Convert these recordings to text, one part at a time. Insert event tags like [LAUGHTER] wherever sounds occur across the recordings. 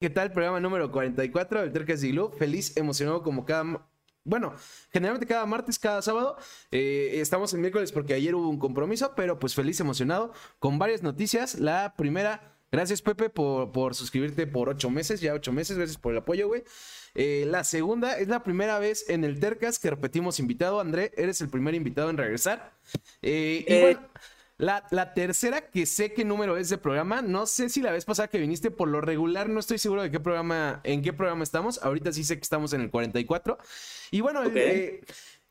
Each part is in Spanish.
¿Qué tal? Programa número 44 del Tercas Iglú. Feliz, emocionado como cada... Bueno, generalmente cada martes, cada sábado. Eh, estamos en miércoles porque ayer hubo un compromiso, pero pues feliz, emocionado con varias noticias. La primera, gracias Pepe por, por suscribirte por ocho meses, ya ocho meses, gracias por el apoyo, güey. Eh, la segunda, es la primera vez en el Tercas que repetimos invitado. André, eres el primer invitado en regresar. Eh, y bueno, la, tercera, que sé qué número es de programa, no sé si la vez pasada que viniste, por lo regular, no estoy seguro de qué programa, en qué programa estamos. Ahorita sí sé que estamos en el 44. Y bueno, eh,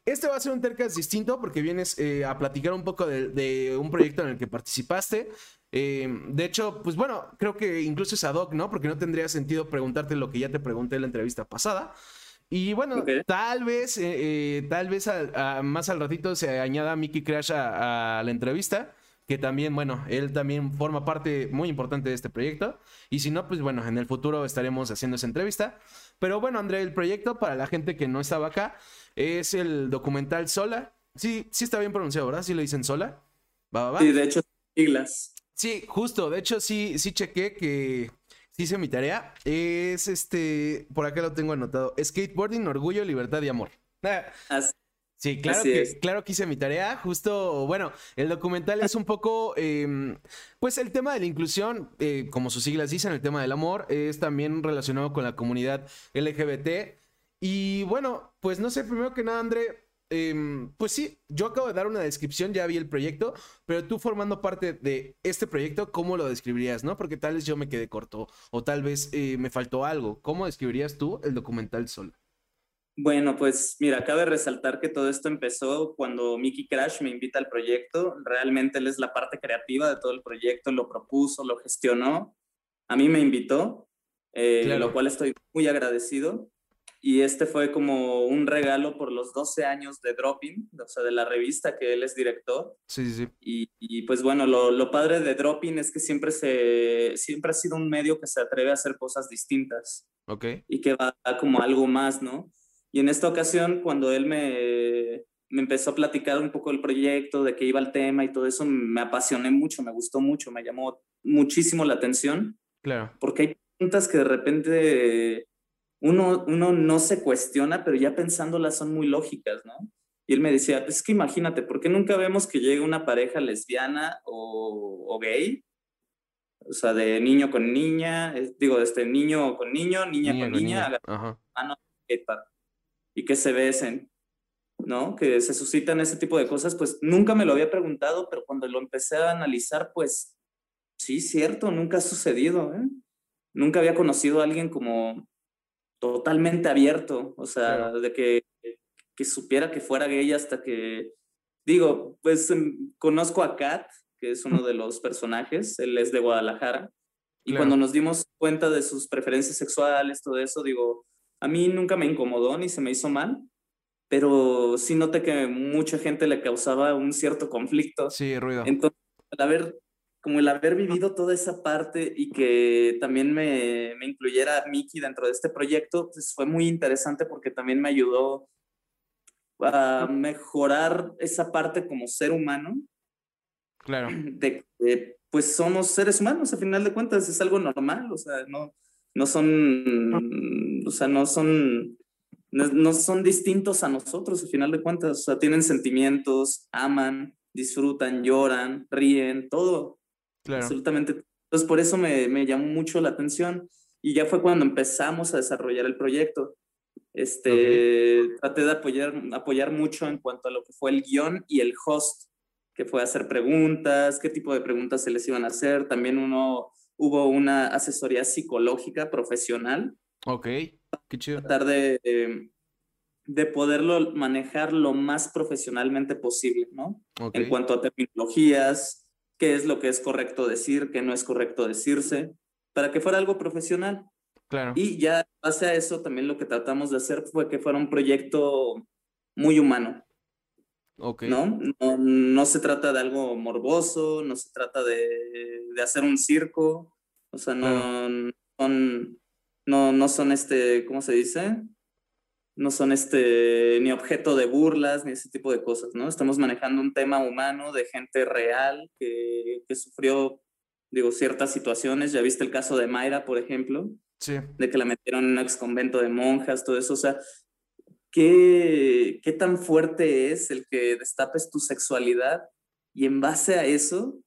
este va a ser un Tercas distinto porque vienes eh, a platicar un poco de, un proyecto en el que participaste. Eh, de hecho, pues bueno, creo que incluso es ad hoc, ¿no? Porque no tendría sentido preguntarte lo que ya te pregunté en la entrevista pasada. Y bueno, tal vez, tal vez más al ratito se añada Mickey Crash a, la entrevista que también, bueno, él también forma parte muy importante de este proyecto. Y si no, pues bueno, en el futuro estaremos haciendo esa entrevista. Pero bueno, André, el proyecto, para la gente que no estaba acá, es el documental Sola. Sí, sí está bien pronunciado, ¿verdad? Sí le dicen Sola. ¿Va, va, Sí, de hecho, siglas. Sí, justo. De hecho, sí, sí chequé que sí hice mi tarea. Es este, por acá lo tengo anotado. Skateboarding, orgullo, libertad y amor. Así Sí, claro que, claro que hice mi tarea. Justo, bueno, el documental es un poco, em, pues el tema de la inclusión, eh, como sus siglas dicen, el tema del amor, es también relacionado con la comunidad LGBT. Y bueno, pues no sé, primero que nada, André, em, pues sí, yo acabo de dar una descripción, ya vi el proyecto, pero tú formando parte de este proyecto, ¿cómo lo describirías, no? Porque tal vez yo me quedé corto o tal vez eh, me faltó algo. ¿Cómo describirías tú el documental solo? Bueno, pues mira, cabe resaltar que todo esto empezó cuando Mickey Crash me invita al proyecto. Realmente él es la parte creativa de todo el proyecto, lo propuso, lo gestionó. A mí me invitó, eh, lo cual estoy muy agradecido. Y este fue como un regalo por los 12 años de Dropping, o sea, de la revista que él es director. Sí, sí. Y, y pues bueno, lo, lo, padre de Dropping es que siempre, se, siempre ha sido un medio que se atreve a hacer cosas distintas. Ok. Y que va como algo más, ¿no? Y en esta ocasión, cuando él me, me empezó a platicar un poco del proyecto, de qué iba el tema y todo eso, me apasioné mucho, me gustó mucho, me llamó muchísimo la atención. Claro. Porque hay preguntas que de repente uno, uno no se cuestiona, pero ya pensándolas son muy lógicas, ¿no? Y él me decía, pues es que imagínate, ¿por qué nunca vemos que llegue una pareja lesbiana o, o gay? O sea, de niño con niña, digo, de este niño con niño, niña, con niña, niña. Ajá y que se besen, ¿no? Que se suscitan ese tipo de cosas, pues nunca me lo había preguntado, pero cuando lo empecé a analizar, pues sí, cierto, nunca ha sucedido, ¿eh? Nunca había conocido a alguien como totalmente abierto, o sea, de que, que supiera que fuera gay hasta que, digo, pues em, conozco a Kat, que es uno de los personajes, él es de Guadalajara, y cuando nos dimos cuenta de sus preferencias sexuales, todo eso, digo, a mí nunca me incomodó ni se me hizo mal, pero sí noté que mucha gente le causaba un cierto conflicto. Sí, ruido. Entonces, el haber, como el haber vivido toda esa parte y que también me, me incluyera a Miki dentro de este proyecto, pues fue muy interesante porque también me ayudó a mejorar esa parte como ser humano. Claro. De que, pues somos seres humanos, a final de cuentas, es algo normal, o sea, no, no son, o sea, no son, no, son distintos a nosotros, al final de cuentas, o sea, tienen sentimientos, aman, disfrutan, lloran, ríen, todo, claro. absolutamente. Entonces, por eso me, me llamó mucho la atención y ya fue cuando empezamos a desarrollar el proyecto. Este, traté de apoyar, apoyar mucho en cuanto a lo que fue el guion y el host, que fue hacer preguntas, qué tipo de preguntas se les iban a hacer. También uno hubo una asesoría psicológica profesional. Ok, qué chido. Tratar de, de, poderlo manejar lo más profesionalmente posible, ¿no? En cuanto a terminologías, qué es lo que es correcto decir, qué no es correcto decirse, para que fuera algo profesional. Claro. Y ya base a eso también lo que tratamos de hacer fue que fuera un proyecto muy humano. ¿No? ¿no? ¿no? se trata de algo morboso, no se trata de, de hacer un circo, o sea, no, son, no, no son este, ¿cómo se dice? No son este, ni objeto de burlas, ni ese tipo de cosas, ¿no? Estamos manejando un tema humano de gente real que, que sufrió digo, ciertas situaciones. Ya viste el caso de Mayra, por ejemplo. Sí. De que la metieron en un ex convento de monjas, todo eso. O sea, ¿qué, qué tan fuerte es el que destapes tu sexualidad y en base a eso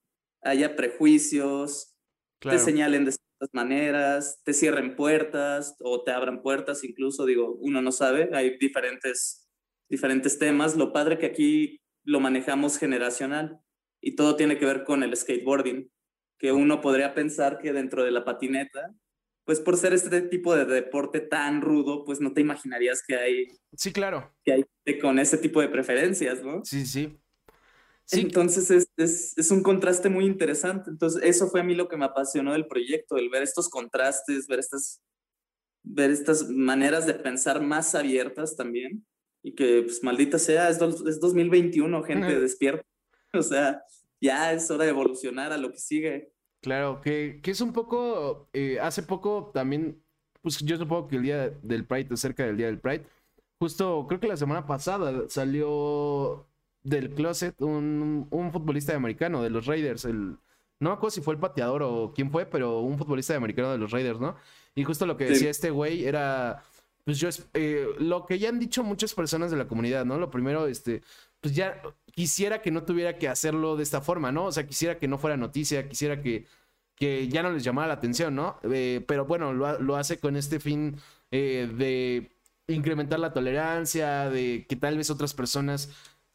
haya prejuicios, te señalen de ciertas maneras, te cierren puertas o te abran puertas, incluso, digo, uno no sabe, hay diferentes, diferentes temas. Lo padre que aquí lo manejamos generacional y todo tiene que ver con el skateboarding, que uno podría pensar que dentro de la patineta, pues por ser este tipo de deporte tan rudo, pues no te imaginarías que hay... Sí, claro. Que hay con ese tipo de preferencias, ¿no? Sí, sí. Entonces es, es, es, un contraste muy interesante. Entonces eso fue a mí lo que me apasionó del proyecto, el ver estos contrastes, ver estas, ver estas maneras de pensar más abiertas también. Y que, pues, maldita sea, es, es 2021, gente, despierta. [LAUGHS] O sea, ya es hora de evolucionar a lo que sigue. Claro, que, que es un poco, eh, hace poco también, pues yo supongo que el día del Pride, cerca del día del Pride, justo creo que la semana pasada salió del closet un, un futbolista americano de los Raiders, el, no me acuerdo si fue el pateador o quién fue, pero un futbolista americano de los Raiders, ¿no? Y justo lo que decía este güey era, pues yo, eh, lo que ya han dicho muchas personas de la comunidad, ¿no? Lo primero, este, pues ya quisiera que no tuviera que hacerlo de esta forma, ¿no? O sea, quisiera que no fuera noticia, quisiera que, que ya no les llamara la atención, ¿no? Eh, pero bueno, lo, lo, hace con este fin eh, de incrementar la tolerancia, de que tal vez otras personas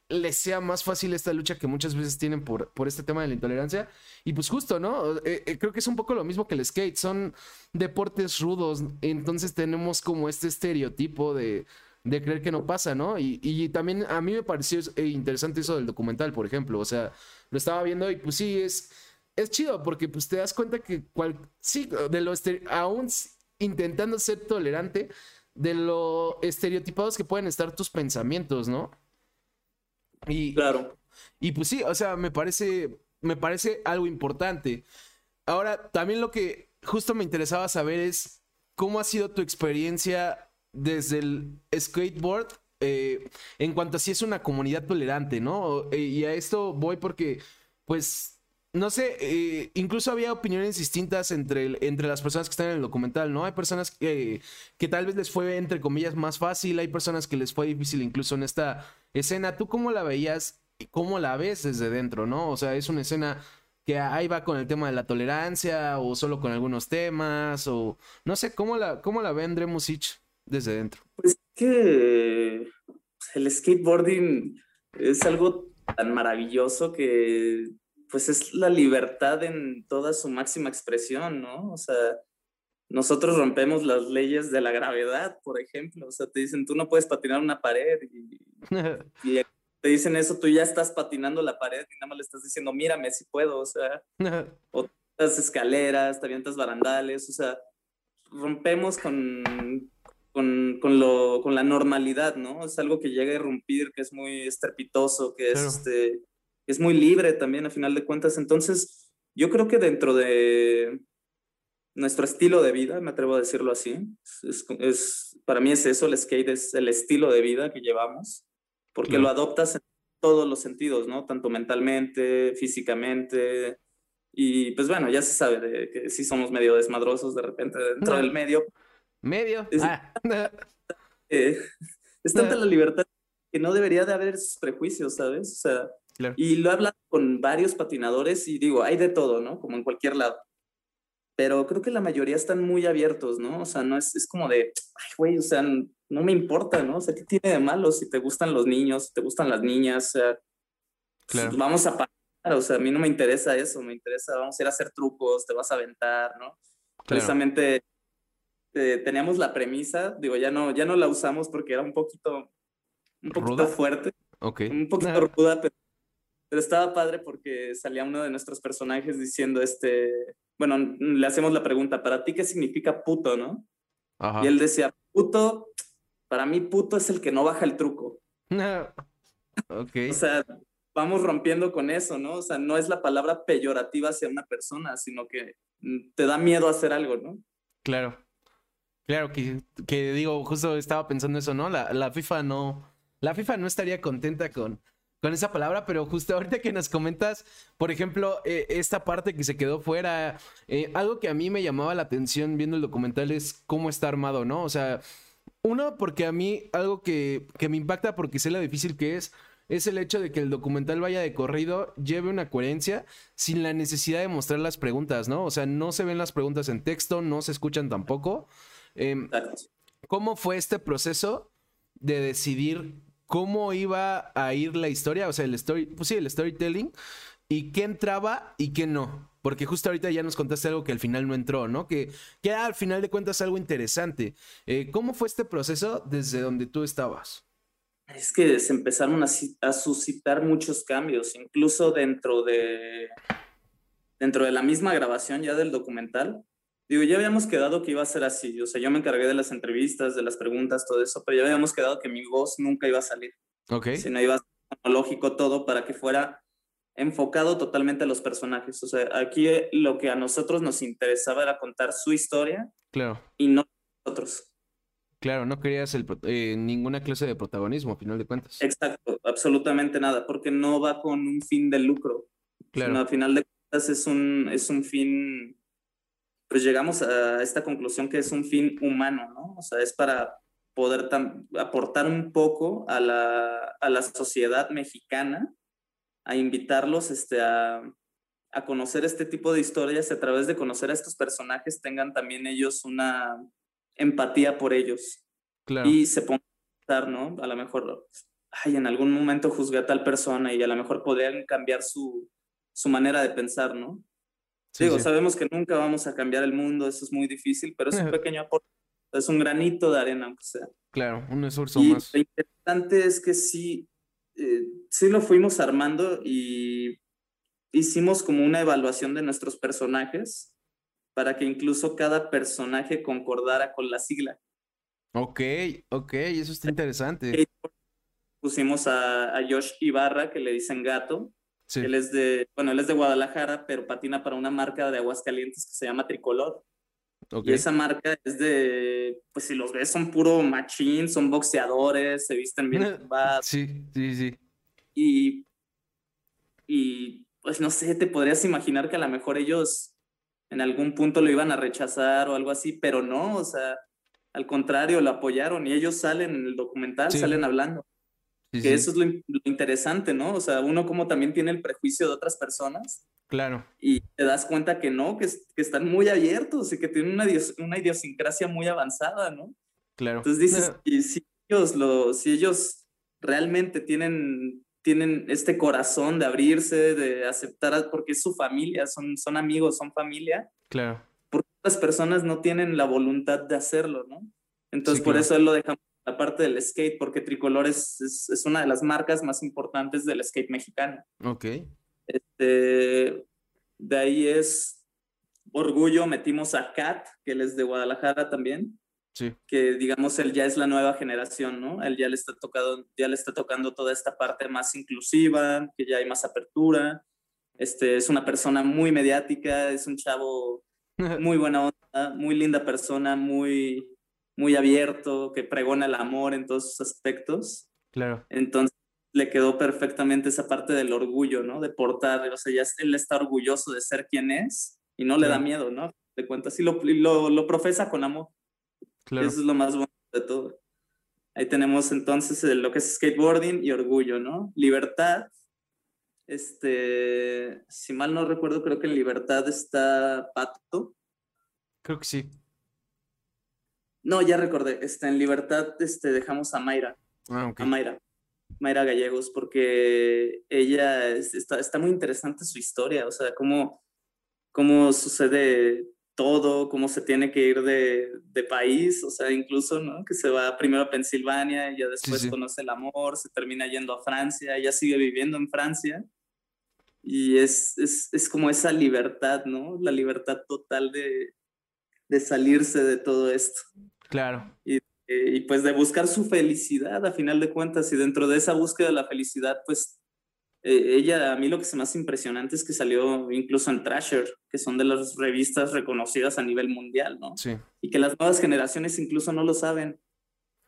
les sea más fácil esta lucha que muchas veces tienen por, por este tema de la intolerancia. Y pues justo, ¿no? Eh, eh, creo que es un poco lo mismo que el skate. Son deportes rudos. Entonces tenemos como este estereotipo de, de creer que no pasa, ¿no? Y, y, también a mí me pareció eh, interesante eso del documental, por ejemplo. O sea, lo estaba viendo y pues sí, es, es chido porque pues te das cuenta que cual, sí, de lo aún intentando ser tolerante, de lo estereotipados que pueden estar tus pensamientos, ¿no? Y, claro. Y pues sí, o sea, me parece, me parece algo importante. Ahora, también lo que justo me interesaba saber es cómo ha sido tu experiencia desde el skateboard eh, en cuanto a si es una comunidad tolerante, ¿no? Eh, y a esto voy porque, pues, no sé, eh, incluso había opiniones distintas entre, entre las personas que están en el documental, ¿no? Hay personas que, que tal vez les fue, entre comillas, más fácil, hay personas que les fue difícil incluso en esta escena. ¿Tú cómo la veías y cómo la ves desde dentro, no? O sea, es una escena que ahí va con el tema de la tolerancia o solo con algunos temas o no sé, ¿cómo la, cómo la ve Musich desde dentro? Pues que el skateboarding es algo tan maravilloso que pues es la libertad en toda su máxima expresión, ¿no? O sea, nosotros rompemos las leyes de la gravedad, por ejemplo. O sea, te dicen, tú no puedes patinar una pared y, [LAUGHS] te dicen eso, tú ya estás patinando la pared y nada más le estás diciendo, mírame si puedo, o sea, [LAUGHS] otras escaleras, te avientas barandales, o sea, rompemos con, con, con, lo, con la normalidad, ¿no? Es algo que llega a irrumpir, que es muy estrepitoso, que es este es muy libre también a final de cuentas. Entonces, yo creo que dentro de nuestro estilo de vida, me atrevo a decirlo así, es, para mí es eso, el skate es el estilo de vida que llevamos, porque lo adoptas en todos los sentidos, ¿no? Tanto mentalmente, físicamente, y pues bueno, ya se sabe de que sí somos medio desmadrosos de repente dentro del medio. Medio. Es, ah. [LAUGHS] eh, es tanta la libertad que no debería de haber esos prejuicios, ¿sabes? O sea, y lo he hablado con varios patinadores y digo, hay de todo, ¿no? Como en cualquier lado. Pero creo que la mayoría están muy abiertos, ¿no? O sea, no es, es como de, ay, güey, o sea, no me importa, ¿no? O sea, ¿qué tiene de malo si te gustan los niños, si te gustan las niñas? O sea, pues, vamos a parar, o sea, a mí no me interesa eso, me interesa, vamos a ir a hacer trucos, te vas a aventar, ¿no? Precisamente eh, teníamos la premisa, digo, ya no, ya no la usamos porque era un poquito, un poquito fuerte. Un poquito ruda, pero pero estaba padre porque salía uno de nuestros personajes diciendo, este, bueno, le hacemos la pregunta, ¿para ti qué significa puto, no? Y él decía, puto, para mí puto es el que no baja el truco. ok. O sea, vamos rompiendo con eso, ¿no? O sea, no es la palabra peyorativa hacia una persona, sino que mm, te da miedo hacer algo, ¿no? Claro. Claro, que, que digo, justo estaba pensando eso, ¿no? La, la FIFA no, la FIFA no estaría contenta con con esa palabra, pero justo [LAUGHS] ahorita que nos comentas, por ejemplo, eh, esta parte que se quedó fuera, eh, algo que a mí me llamaba la atención viendo el documental es cómo está armado, ¿no? O sea, uno, porque a mí algo que, que me impacta porque sé lo difícil que es, es el hecho de que el documental vaya de corrido, lleve una coherencia sin la necesidad de mostrar las preguntas, ¿no? O sea, no se ven las preguntas en texto, no se escuchan tampoco. Em, ¿Cómo fue este proceso de decidir cómo iba a ir la historia? O sea, el story, pues sí, el storytelling, y qué entraba y qué no. Porque justo ahorita ya nos contaste algo que al final no entró, ¿no? Que, que al final de cuentas algo interesante. Eh, ¿Cómo fue este proceso desde donde tú estabas? Es que se empezaron a, suscitar muchos cambios, incluso dentro de, dentro de la misma grabación ya del documental. Digo, ya habíamos quedado que iba a ser así, o sea, yo me encargué de las entrevistas, de las preguntas, todo eso, pero ya habíamos quedado que mi voz nunca iba a salir. Ok. Sino iba a ser lógico todo para que fuera enfocado totalmente a los personajes. O sea, aquí lo que a nosotros nos interesaba era contar su historia. Claro. Y no nosotros. Claro, no querías el, eh, ninguna clase de protagonismo, a final de cuentas. Exacto, absolutamente nada, porque no va con un fin de lucro. Claro. a final de cuentas es un, es un fin, pues llegamos a esta conclusión que es un fin humano, ¿no? O sea, es para poder aportar un poco a la, a la sociedad mexicana, a invitarlos este, a, a conocer este tipo de historias, a través de conocer a estos personajes, tengan también ellos una empatía por ellos. Y se pongan a pensar, ¿no? A lo mejor, ay, en algún momento juzgué a tal persona y a lo mejor podrían cambiar su, su manera de pensar, ¿no? Digo, sabemos que nunca vamos a cambiar el mundo, eso es muy difícil, pero es un [LAUGHS] pequeño aporte, es un granito de arena, aunque sea. Claro, un esfuerzo más. Lo interesante es que sí, eh, sí lo fuimos armando y hicimos como una evaluación de nuestros personajes para que incluso cada personaje concordara con la sigla. Ok, ok, eso está interesante. Pusimos a, Josh Ibarra, que le dicen gato. Él es de, bueno, él es de Guadalajara, pero patina para una marca de Aguascalientes que se llama Tricolor. Okay. Y esa marca es de, pues si los ves son puro machín, son boxeadores, se visten bien. [LAUGHS] sí, sí, sí. Y, y pues no sé, te podrías imaginar que a lo mejor ellos en algún punto lo iban a rechazar o algo así, pero no, o sea, al contrario, lo apoyaron y ellos salen en el documental, salen hablando. Que eso es lo, interesante, ¿no? O sea, uno como también tiene el prejuicio de otras personas. Claro. Y te das cuenta que no, que, que están muy abiertos y que tienen una, una idiosincrasia muy avanzada, ¿no? Claro. Entonces dices, [LAUGHS] y si ellos, lo, si ellos realmente tienen tienen este corazón de abrirse, de aceptar, porque es su familia, son, son amigos, son familia. Claro. Porque otras personas no tienen la voluntad de hacerlo, ¿no? Entonces, por eso él lo dejamos la parte del skate, porque Tricolor es, es, una de las marcas más importantes del skate mexicano. Ok. Este, de ahí es Orgullo, metimos a Kat, que él es de Guadalajara también. Que digamos él ya es la nueva generación, ¿no? Él ya le está tocando, ya le está tocando toda esta parte más inclusiva, que ya hay más apertura. Este es una persona muy mediática, es un chavo [LAUGHS] muy buena onda, muy linda persona, muy muy abierto, que pregona el amor en todos sus aspectos. Claro. Entonces le quedó perfectamente esa parte del orgullo, ¿no? De portar, o sea, ya él está orgulloso de ser quien es y no le da miedo, ¿no? De cuentas, y lo, lo, lo profesa con amor. Eso es lo más bueno de todo. Ahí tenemos entonces lo que es skateboarding y orgullo, ¿no? Libertad. Este, si mal no recuerdo, creo que en Libertad está Pato. Creo que sí. No, ya recordé. Este, en Libertad este, dejamos a Mayra. Ah, A Mayra. Mayra Gallegos, porque ella está, está, muy interesante su historia, o sea, cómo, cómo sucede todo, cómo se tiene que ir de, de, país, o sea, incluso, ¿no? Que se va primero a Pensilvania, y ya después conoce el amor, se termina yendo a Francia, ella sigue viviendo en Francia. Y es, es, es como esa libertad, ¿no? La libertad total de, de salirse de todo esto. Claro. Y, eh, y pues de buscar su felicidad a final de cuentas, y dentro de esa búsqueda de la felicidad, pues eh, ella, a mí lo que se me hace impresionante es que salió incluso en Thrasher, que son de las revistas reconocidas a nivel mundial, ¿no? Sí. Y que las nuevas generaciones incluso no lo saben.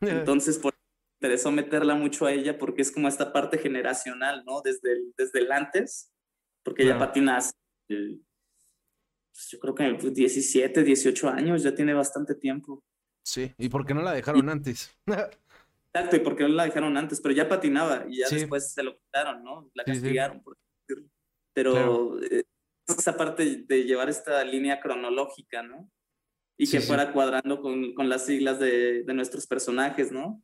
[LAUGHS] Entonces, por interesó meterla mucho a ella porque es como esta parte generacional, ¿no? Desde el, desde el antes, porque ella patina hace, pues, yo creo que 17, 18 años, ya tiene bastante tiempo. Sí, ¿y por qué no la dejaron antes? [LAUGHS] Exacto, y por qué no la dejaron antes, pero ya patinaba y ya después se lo quitaron, ¿no? La castigaron, por decirlo. Pero eh, esa parte de llevar esta línea cronológica, ¿no? Y que fuera cuadrando con, con, las siglas de, de nuestros personajes, ¿no?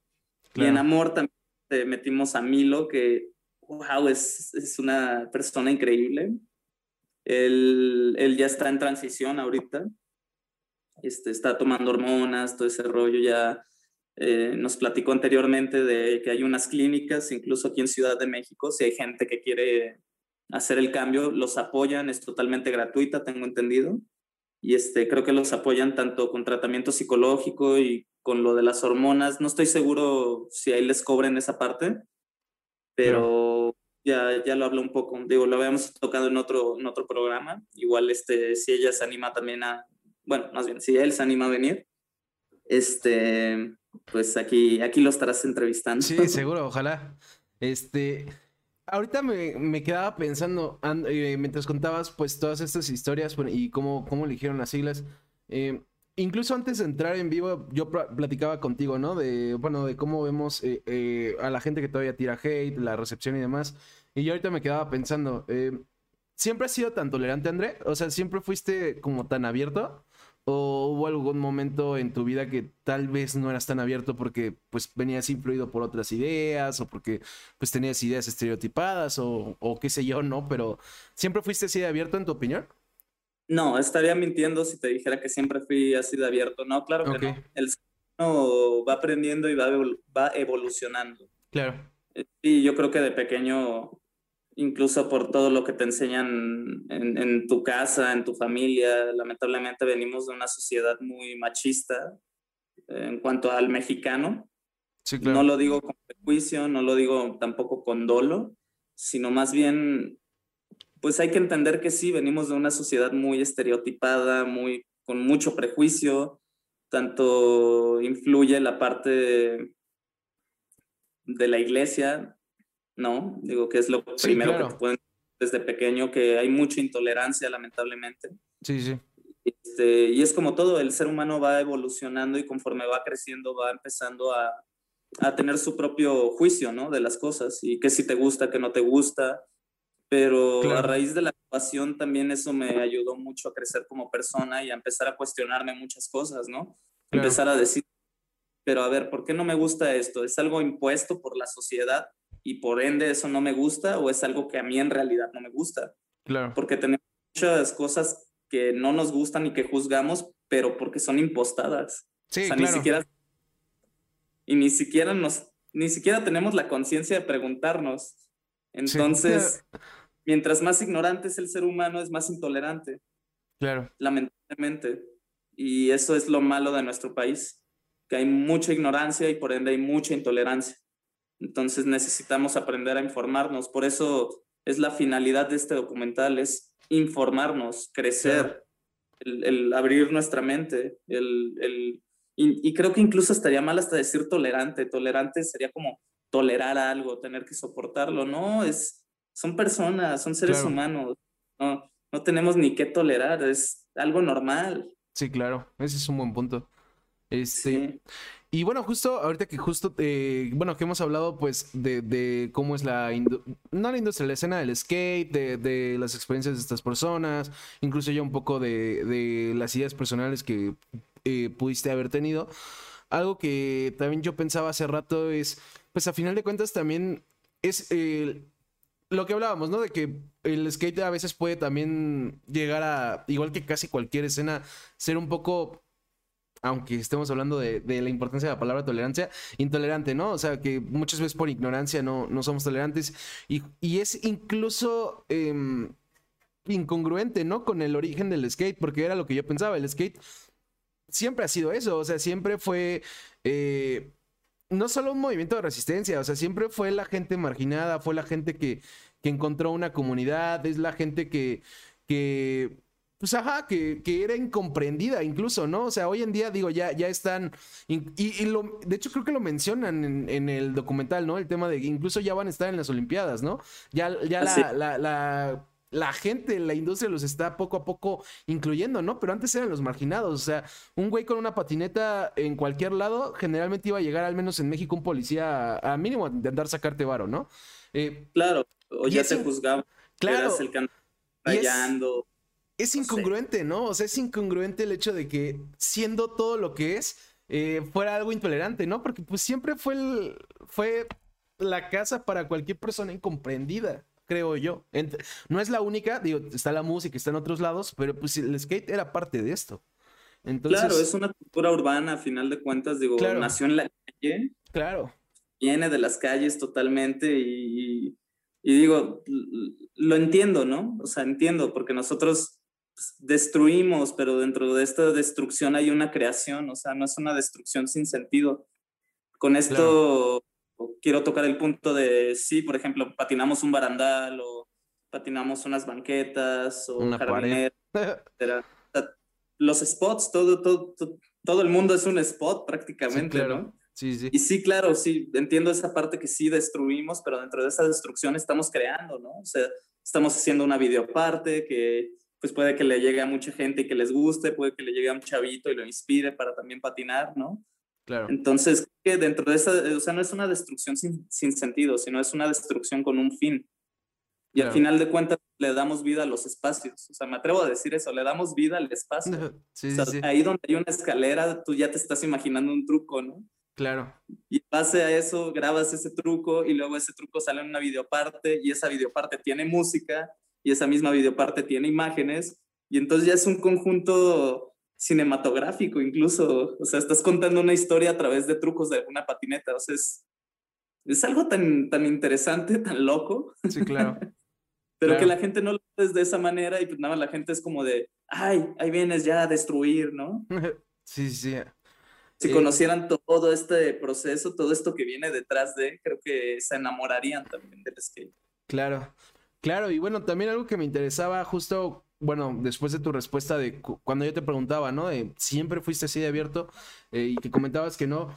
Y en Amor también metimos a Milo, que, wow, es, es una persona increíble. Él, él, ya está en transición ahorita. Este, está tomando hormonas, todo ese rollo ya. Eh, nos platicó anteriormente de que hay unas clínicas, incluso aquí en Ciudad de México, si hay gente que quiere hacer el cambio, los apoyan, es totalmente gratuita, tengo entendido. Y este, creo que los apoyan tanto con tratamiento psicológico y con lo de las hormonas. No estoy seguro si ahí les cobren esa parte, pero ya, ya lo hablo un poco. Digo, lo habíamos tocado en otro, en otro programa. Igual, este, si ella se anima también a, bueno, más bien, si él se anima a venir, este, pues aquí, aquí lo estarás entrevistando. Sí, [LAUGHS] seguro, ojalá. Este, ahorita me, me quedaba pensando, eh, mientras contabas pues todas estas historias y cómo, cómo eligieron las siglas. Eh, incluso antes de entrar en vivo, yo platicaba contigo, ¿no? De, bueno, de cómo vemos eh, a la gente que todavía tira hate, la recepción y demás. Y yo ahorita me quedaba pensando, ¿siempre has sido tan tolerante, André? O sea, ¿siempre fuiste como tan abierto? ¿O hubo algún momento en tu vida que tal vez no eras tan abierto porque pues venías influido por otras ideas o porque pues tenías ideas estereotipadas o, o qué sé yo, ¿no? Pero ¿siempre fuiste así de abierto en tu opinión? No, estaría mintiendo si te dijera que siempre fui así de abierto. No, claro que no. El ser va aprendiendo y va, va evolucionando. Claro. Y yo creo que de pequeño incluso por todo lo que te enseñan en, tu casa, en tu familia. Lamentablemente venimos de una sociedad muy machista eh, en cuanto al mexicano. No lo digo con prejuicio, no lo digo tampoco con dolo, sino más bien, pues hay que entender que sí, venimos de una sociedad muy estereotipada, muy, con mucho prejuicio, tanto influye la parte de la iglesia, ¿no? Digo que es lo primero que te pueden desde pequeño, que hay mucha intolerancia, lamentablemente. Sí, sí. Este, y es como todo, el ser humano va evolucionando y conforme va creciendo va empezando a, a tener su propio juicio, ¿no? De las cosas y que si te gusta, que no te gusta. Pero a raíz de la pasión también eso me ayudó mucho a crecer como persona y a empezar a cuestionarme muchas cosas, ¿no? Empezar a decir, pero a ver, ¿por qué no me gusta esto? ¿Es algo impuesto por la sociedad? Y por ende eso no me gusta o es algo que a mí en realidad no me gusta. Claro. Porque tenemos muchas cosas que no nos gustan y que juzgamos, pero porque son impostadas. Sí, o sea, ni siquiera y ni siquiera nos ni siquiera tenemos la conciencia de preguntarnos. Entonces, [LAUGHS] mientras más ignorante es el ser humano, es más intolerante. Claro. Lamentablemente. Y eso es lo malo de nuestro país, que hay mucha ignorancia y por ende hay mucha intolerancia. Entonces necesitamos aprender a informarnos. Por eso es la finalidad de este documental, es informarnos, crecer, el, abrir nuestra mente. El, y, creo que incluso estaría mal hasta decir tolerante. Tolerante sería como tolerar algo, tener que soportarlo. No, es, son personas, son seres humanos. No, no tenemos ni qué tolerar, es algo normal. Sí, claro, ese es un buen punto. Este, y bueno, justo ahorita que justo, eh, bueno, que hemos hablado pues de, cómo es la, no la industria, la escena del skate, de, las experiencias de estas personas, incluso ya un poco de, las ideas personales que eh, pudiste haber tenido. Algo que también yo pensaba hace rato es, pues a final de cuentas también es lo que hablábamos, ¿no? De que el skate a veces puede también llegar a, igual que casi cualquier escena, ser un poco aunque estemos hablando de, la importancia de la palabra tolerancia, intolerante, ¿no? O sea, que muchas veces por ignorancia no, no somos tolerantes y, es incluso em, incongruente, ¿no? Con el origen del skate, porque era lo que yo pensaba, el skate siempre ha sido eso, o sea, siempre fue... Eh, no solo un movimiento de resistencia, o sea, siempre fue la gente marginada, fue la gente que, que encontró una comunidad, es la gente que, que pues ajá, que, que, era incomprendida incluso, ¿no? O sea, hoy en día, digo, ya, ya están, y, y lo, de hecho creo que lo mencionan en, en, el documental, ¿no? El tema de que incluso ya van a estar en las Olimpiadas, ¿no? Ya, ya la, la, la la gente, la industria los está poco a poco incluyendo, ¿no? Pero antes eran los marginados, o sea, un güey con una patineta en cualquier lado, generalmente iba a llegar al menos en México un policía a, mínimo a intentar sacarte varo, ¿no? Eh, claro, o ya se juzgaba. Claro. el rayando. Es, incongruente, ¿no? O sea, es incongruente el hecho de que siendo todo lo que es, eh, fuera algo intolerante, ¿no? Porque pues siempre fue el, fue la casa para cualquier persona incomprendida creo yo. no es la única, digo, está la música, está en otros lados, pero pues el skate era parte de esto. Entonces, claro, es una cultura urbana, a final de cuentas, digo, nació en la calle. Claro. Viene de las calles totalmente y, y digo, lo entiendo, ¿no? O sea, entiendo, porque nosotros destruimos, pero dentro de esta destrucción hay una creación, o sea, no es una destrucción sin sentido. Con esto quiero tocar el punto de, sí, por ejemplo, patinamos un barandal o patinamos unas banquetas o una pared. [LAUGHS] Los spots, todo, todo, todo, el mundo es un spot prácticamente, ¿no? Sí, sí. Y sí, claro, sí, entiendo esa parte que sí destruimos, pero dentro de esa destrucción estamos creando, ¿no? O sea, estamos haciendo una videoparte que pues puede que le llegue a mucha gente y que les guste, puede que le llegue a un chavito y lo inspire para también patinar, ¿no? Claro. Entonces, que dentro de esa, o sea, no es una destrucción sin, sin sentido, sino es una destrucción con un fin. Y al final de cuentas le damos vida a los espacios. O sea, me atrevo a decir eso, le damos vida al espacio. [LAUGHS] Sí, o sea, Ahí donde hay una escalera, tú ya te estás imaginando un truco, ¿no? Claro. Y base a eso, grabas ese truco y luego ese truco sale en una videoparte y esa videoparte tiene música y esa misma videoparte tiene imágenes y entonces ya es un conjunto cinematográfico incluso, o sea, estás contando una historia a través de trucos de una patineta, o sea, es, es algo tan, tan interesante, tan loco. Sí, claro. [LAUGHS] Pero que la gente no lo ve de esa manera y pues nada, la gente es como de, ay, ahí vienes ya a destruir, ¿no? [LAUGHS] sí, sí. Si eh, conocieran todo este proceso, todo esto que viene detrás de, creo que se enamorarían también del skate. Claro, claro, y bueno, también algo que me interesaba justo bueno, después de tu respuesta de cuando yo te preguntaba, ¿no? De siempre fuiste así de abierto eh, y que comentabas que no.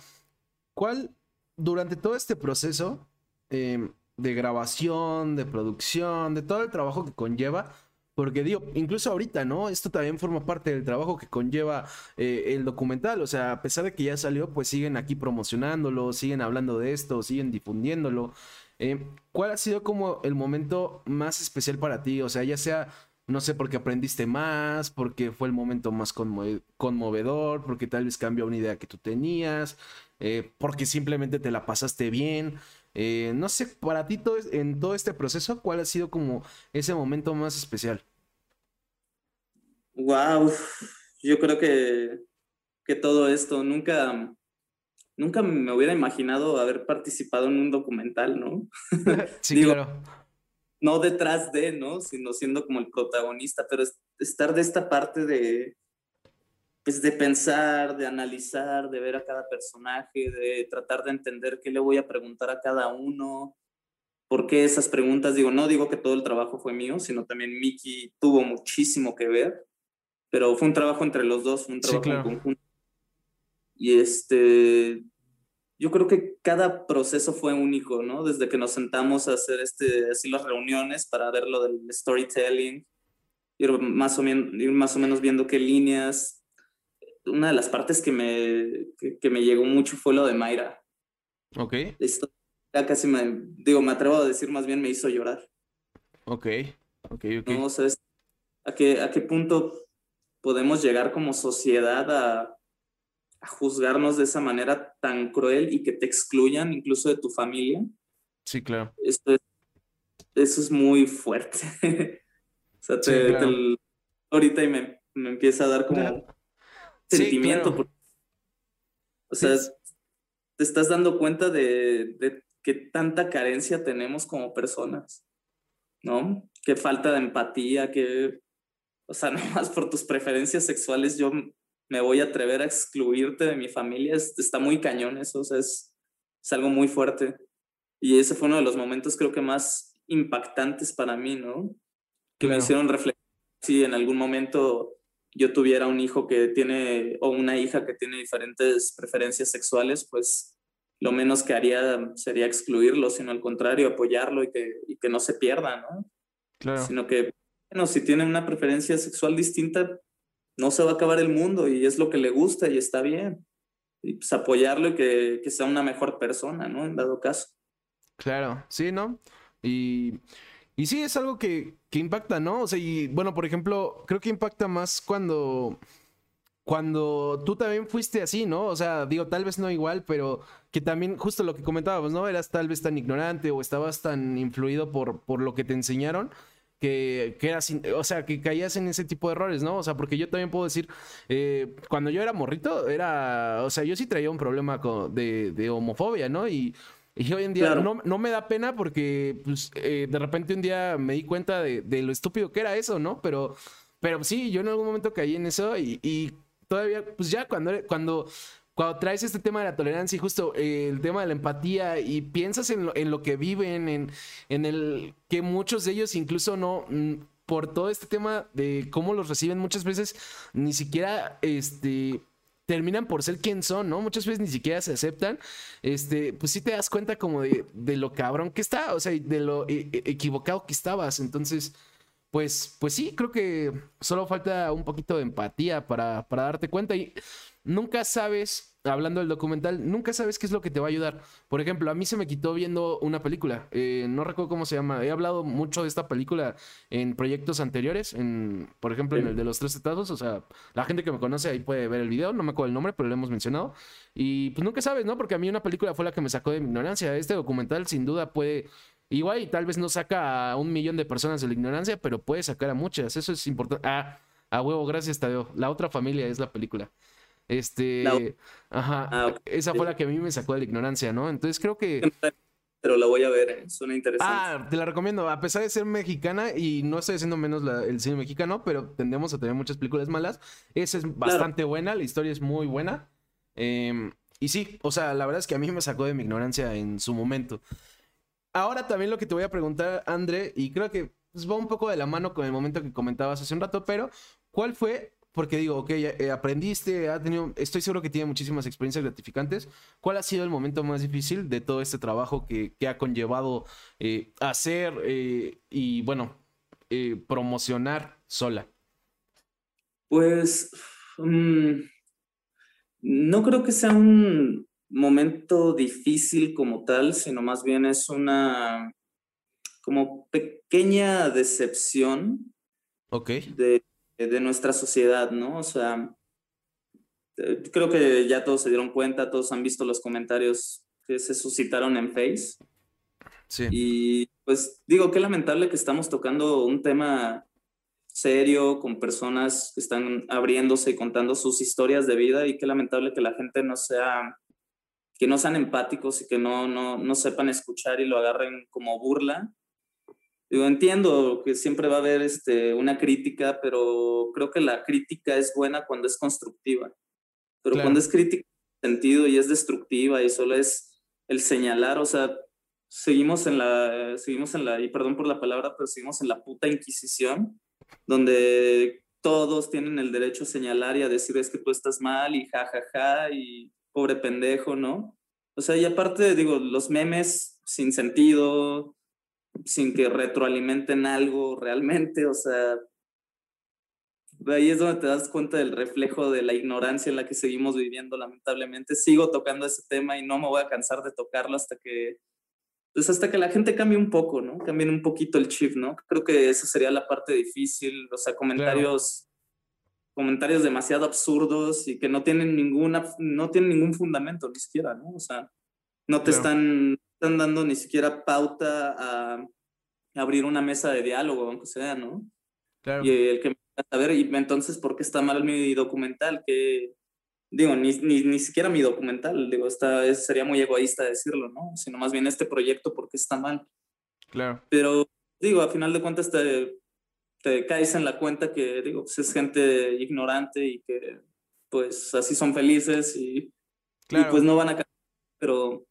¿Cuál, durante todo este proceso em, de grabación, de producción, de todo el trabajo que conlleva, porque digo, incluso ahorita, ¿no? Esto también forma parte del trabajo que conlleva eh, el documental. O sea, a pesar de que ya salió, pues siguen aquí promocionándolo, siguen hablando de esto, siguen difundiéndolo. Em, ¿Cuál ha sido como el momento más especial para ti? O sea, ya sea no sé, porque aprendiste más, porque fue el momento más conmovedor, porque tal vez cambió una idea que tú tenías, eh, porque simplemente te la pasaste bien. Eh, no sé, para ti en todo este proceso, ¿cuál ha sido como ese momento más especial? Wow, yo creo que, que todo esto, nunca, nunca me hubiera imaginado haber participado en un documental, ¿no? [LAUGHS] sí, claro no detrás de, ¿no? Sino siendo como el protagonista, pero estar de esta parte de, pues de pensar, de analizar, de ver a cada personaje, de tratar de entender qué le voy a preguntar a cada uno, por qué esas preguntas, digo, no digo que todo el trabajo fue mío, sino también Miki tuvo muchísimo que ver, pero fue un trabajo entre los dos, fue un trabajo en conjunto. Y este, yo creo que cada proceso fue único, ¿no? Desde que nos sentamos a hacer este, así las reuniones para ver lo del storytelling, ir más o, menos, ir más o menos viendo qué líneas. Una de las partes que me, que, me llegó mucho fue lo de Mayra. Ok. Esto ya casi me, digo, me atrevo a decir más bien me hizo llorar. Ok, ok, ok. ¿No? O sea, ¿a, qué, ¿a qué punto podemos llegar como sociedad a a juzgarnos de esa manera tan cruel y que te excluyan incluso de tu familia. Sí, claro. Esto eso es muy fuerte. [LAUGHS] o sea, te, ahorita y me, me, empieza a dar como sentimiento. o sea, te estás dando cuenta de, de qué tanta carencia tenemos como personas, ¿no? Qué falta de empatía, que, o sea, [LAUGHS] nomás por tus preferencias sexuales yo me voy a atrever a excluirte de mi familia, está muy cañón eso, o sea, es, es, algo muy fuerte. Y ese fue uno de los momentos creo que más impactantes para mí, ¿no? Que me hicieron reflexionar si en algún momento yo tuviera un hijo que tiene o una hija que tiene diferentes preferencias sexuales, pues lo menos que haría sería excluirlo, sino al contrario, apoyarlo y que, y que no se pierda, ¿no? Claro. Sino que, bueno, si tiene una preferencia sexual distinta, no se va a acabar el mundo y es lo que le gusta y está bien. Y pues apoyarlo y que, que sea una mejor persona, ¿no? En dado caso. Claro, sí, ¿no? Y, y sí, es algo que, que impacta, ¿no? O sea, y bueno, por ejemplo, creo que impacta más cuando cuando tú también fuiste así, ¿no? O sea, digo, tal vez no igual, pero que también, justo lo que comentábamos, ¿no? Eras tal vez tan ignorante o estabas tan influido por, por lo que te enseñaron. Que, que eras, o sea, que caías en ese tipo de errores, ¿no? O sea, porque yo también puedo decir, eh, cuando yo era morrito, era, o sea, yo sí traía un problema de, de homofobia, ¿no? Y, y hoy en día no, no, me da pena porque, pues, eh, de repente un día me di cuenta de, de, lo estúpido que era eso, ¿no? Pero, pero sí, yo en algún momento caí en eso y, y todavía, pues ya cuando, cuando, cuando traes este tema de la tolerancia y justo eh, el tema de la empatía y piensas en lo, en lo que viven, en, en, el que muchos de ellos incluso no, mm, por todo este tema de cómo los reciben muchas veces, ni siquiera, este, terminan por ser quien son, ¿no? Muchas veces ni siquiera se aceptan, este, pues sí te das cuenta como de, de lo cabrón que está, o sea, de lo e, e, equivocado que estabas, entonces pues, pues sí, creo que solo falta un poquito de empatía para, para darte cuenta y nunca sabes, hablando del documental, nunca sabes qué es lo que te va a ayudar. Por ejemplo, a mí se me quitó viendo una película, eh, no recuerdo cómo se llama, he hablado mucho de esta película en proyectos anteriores, en, por ejemplo, en el de los tres estados, o sea, la gente que me conoce ahí puede ver el video, no me acuerdo el nombre, pero lo hemos mencionado. Y pues nunca sabes, ¿no? Porque a mí una película fue la que me sacó de mi ignorancia. Este documental sin duda puede Igual y tal vez no saca a un millón de personas de la ignorancia, pero puede sacar a muchas. Eso es importante. Ah, a huevo, gracias, Tadeo. La otra familia es la película. Este. Ajá. Ah, esa fue la que a mí me sacó de la ignorancia, ¿no? Entonces creo que. Pero la voy a ver, suena interesante. Ah, te la recomiendo. A pesar de ser mexicana, y no estoy haciendo menos el cine mexicano, pero tendemos a tener muchas películas malas. Esa es bastante buena, la historia es muy buena. Em, y sí, o sea, la verdad es que a mí me sacó de mi ignorancia en su momento. Ahora también lo que te voy a preguntar, André, y creo que pues, va un poco de la mano con el momento que comentabas hace un rato, pero ¿cuál fue? Porque digo, ok, eh, aprendiste, ha tenido, estoy seguro que tiene muchísimas experiencias gratificantes. ¿Cuál ha sido el momento más difícil de todo este trabajo que, ha conllevado eh, hacer eh, y, bueno, promocionar sola? Pues mm, no creo que sea un, momento difícil como tal, sino más bien es una como pequeña decepción de, de, nuestra sociedad, ¿no? O sea, eh, creo que ya todos se dieron cuenta, todos han visto los comentarios que se suscitaron en Face. Sí. Y pues digo, qué lamentable que estamos tocando un tema serio, con personas que están abriéndose y contando sus historias de vida y qué lamentable que la gente no sea que no sean empáticos y que no, no, no sepan escuchar y lo agarren como burla. Digo, entiendo que siempre va a haber este, una crítica, pero creo que la crítica es buena cuando es constructiva. Pero cuando es crítica en sentido y es destructiva y solo es el señalar, o sea, seguimos en la, seguimos en la, y perdón por la palabra, pero seguimos en la puta Inquisición, donde todos tienen el derecho a señalar y a decir es que tú estás mal y jajaja ja, ja, y pobre pendejo, ¿no? O sea, y aparte, digo, los memes sin sentido, sin que retroalimenten algo realmente, o sea, ahí es donde te das cuenta del reflejo de la ignorancia en la que seguimos viviendo, lamentablemente. Sigo tocando ese tema y no me voy a cansar de tocarlo hasta que, pues hasta que la gente cambie un poco, ¿no? Cambien un poquito el chip, ¿no? Creo que esa sería la parte difícil, o sea, comentarios comentarios demasiado absurdos y que no tienen ninguna, no tienen ningún fundamento ni siquiera, ¿no? O sea, no te están, están dando ni siquiera pauta a, abrir una mesa de diálogo, aunque sea, ¿no? Claro. Y el que a ver, y entonces, ¿por qué está mal mi documental? Que, digo, ni, ni, ni siquiera mi documental, digo, está, sería muy egoísta decirlo, ¿no? Sino más bien este proyecto, ¿por qué está mal? Claro. Pero, digo, a final de cuentas, te, te caes en la cuenta que, digo, pues es gente ignorante y que, pues, así son felices y, pues no van a Pero,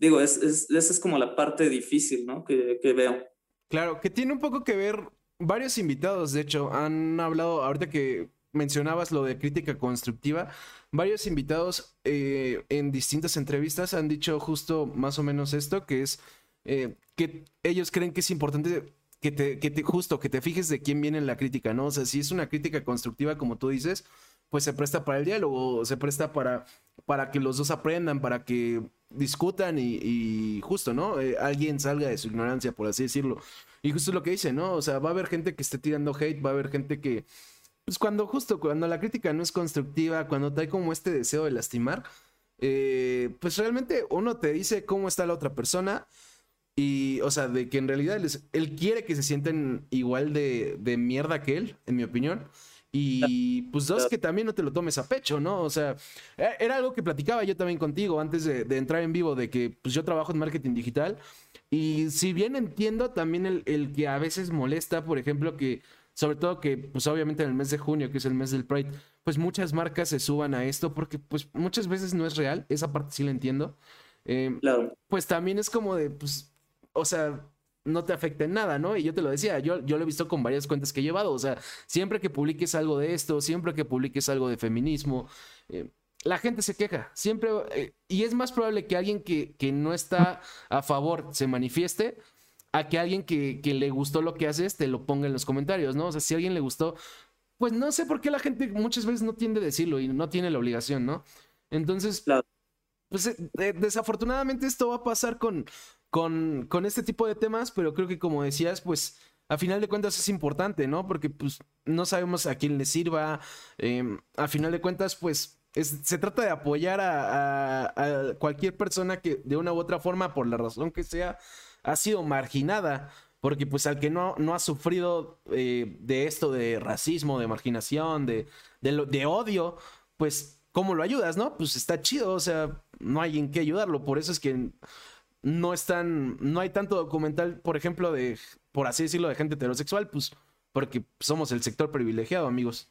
digo, es, es, esa es como la parte difícil, ¿no? Que, que, veo. Claro, que tiene un poco que ver varios invitados, de hecho, han hablado, ahorita que mencionabas lo de crítica constructiva, varios invitados eh, en distintas entrevistas han dicho justo más o menos esto, que es eh, que ellos creen que es importante que te, que te, justo, que te fijes de quién viene la crítica, ¿no? O sea, si es una crítica constructiva, como tú dices, pues se presta para el diálogo, se presta para, para que los dos aprendan, para que discutan y, justo, ¿no? Eh, alguien salga de su ignorancia, por así decirlo. Y justo lo que dice, ¿no? O sea, va a haber gente que esté tirando hate, va a haber gente que, pues cuando justo, cuando la crítica no es constructiva, cuando trae como este deseo de lastimar, eh, pues realmente uno te dice cómo está la otra persona y, o sea, de que en realidad él, quiere que se sienten igual de, de, mierda que él, en mi opinión. Y pues dos, que también no te lo tomes a pecho, ¿no? O sea, e, era algo que platicaba yo también contigo antes de, entrar en vivo, de que pues yo trabajo en marketing digital. Y si bien entiendo también el, el, que a veces molesta, por ejemplo, que sobre todo que pues obviamente en el mes de junio, que es el mes del Pride, pues muchas marcas se suban a esto porque pues muchas veces no es real, esa parte sí la entiendo. Eh, claro. Pues también es como de, pues o sea, no te afecta en nada, ¿no? Y yo te lo decía, yo, yo lo he visto con varias cuentas que he llevado, o sea, siempre que publiques algo de esto, siempre que publiques algo de feminismo, eh, la gente se queja, siempre, eh, y es más probable que alguien que, que, no está a favor se manifieste a que alguien que, que, le gustó lo que haces te lo ponga en los comentarios, ¿no? O sea, si a alguien le gustó, pues no sé por qué la gente muchas veces no tiende a decirlo y no tiene la obligación, ¿no? Entonces, pues eh, desafortunadamente esto va a pasar con con, con este tipo de temas, pero creo que como decías, pues a final de cuentas es importante, ¿no? Porque pues no sabemos a quién le sirva. Eh, a final de cuentas, pues se trata de apoyar a, cualquier persona que de una u otra forma, por la razón que sea, ha sido marginada. Porque pues al que no, no ha sufrido eh, de esto, de racismo, de marginación, de, de, de odio, pues ¿cómo lo ayudas, no? Pues está chido, o sea, no hay en qué ayudarlo. Por eso es que no están, no hay tanto documental, por ejemplo, de, por así decirlo, de gente heterosexual, pues porque somos el sector privilegiado, amigos.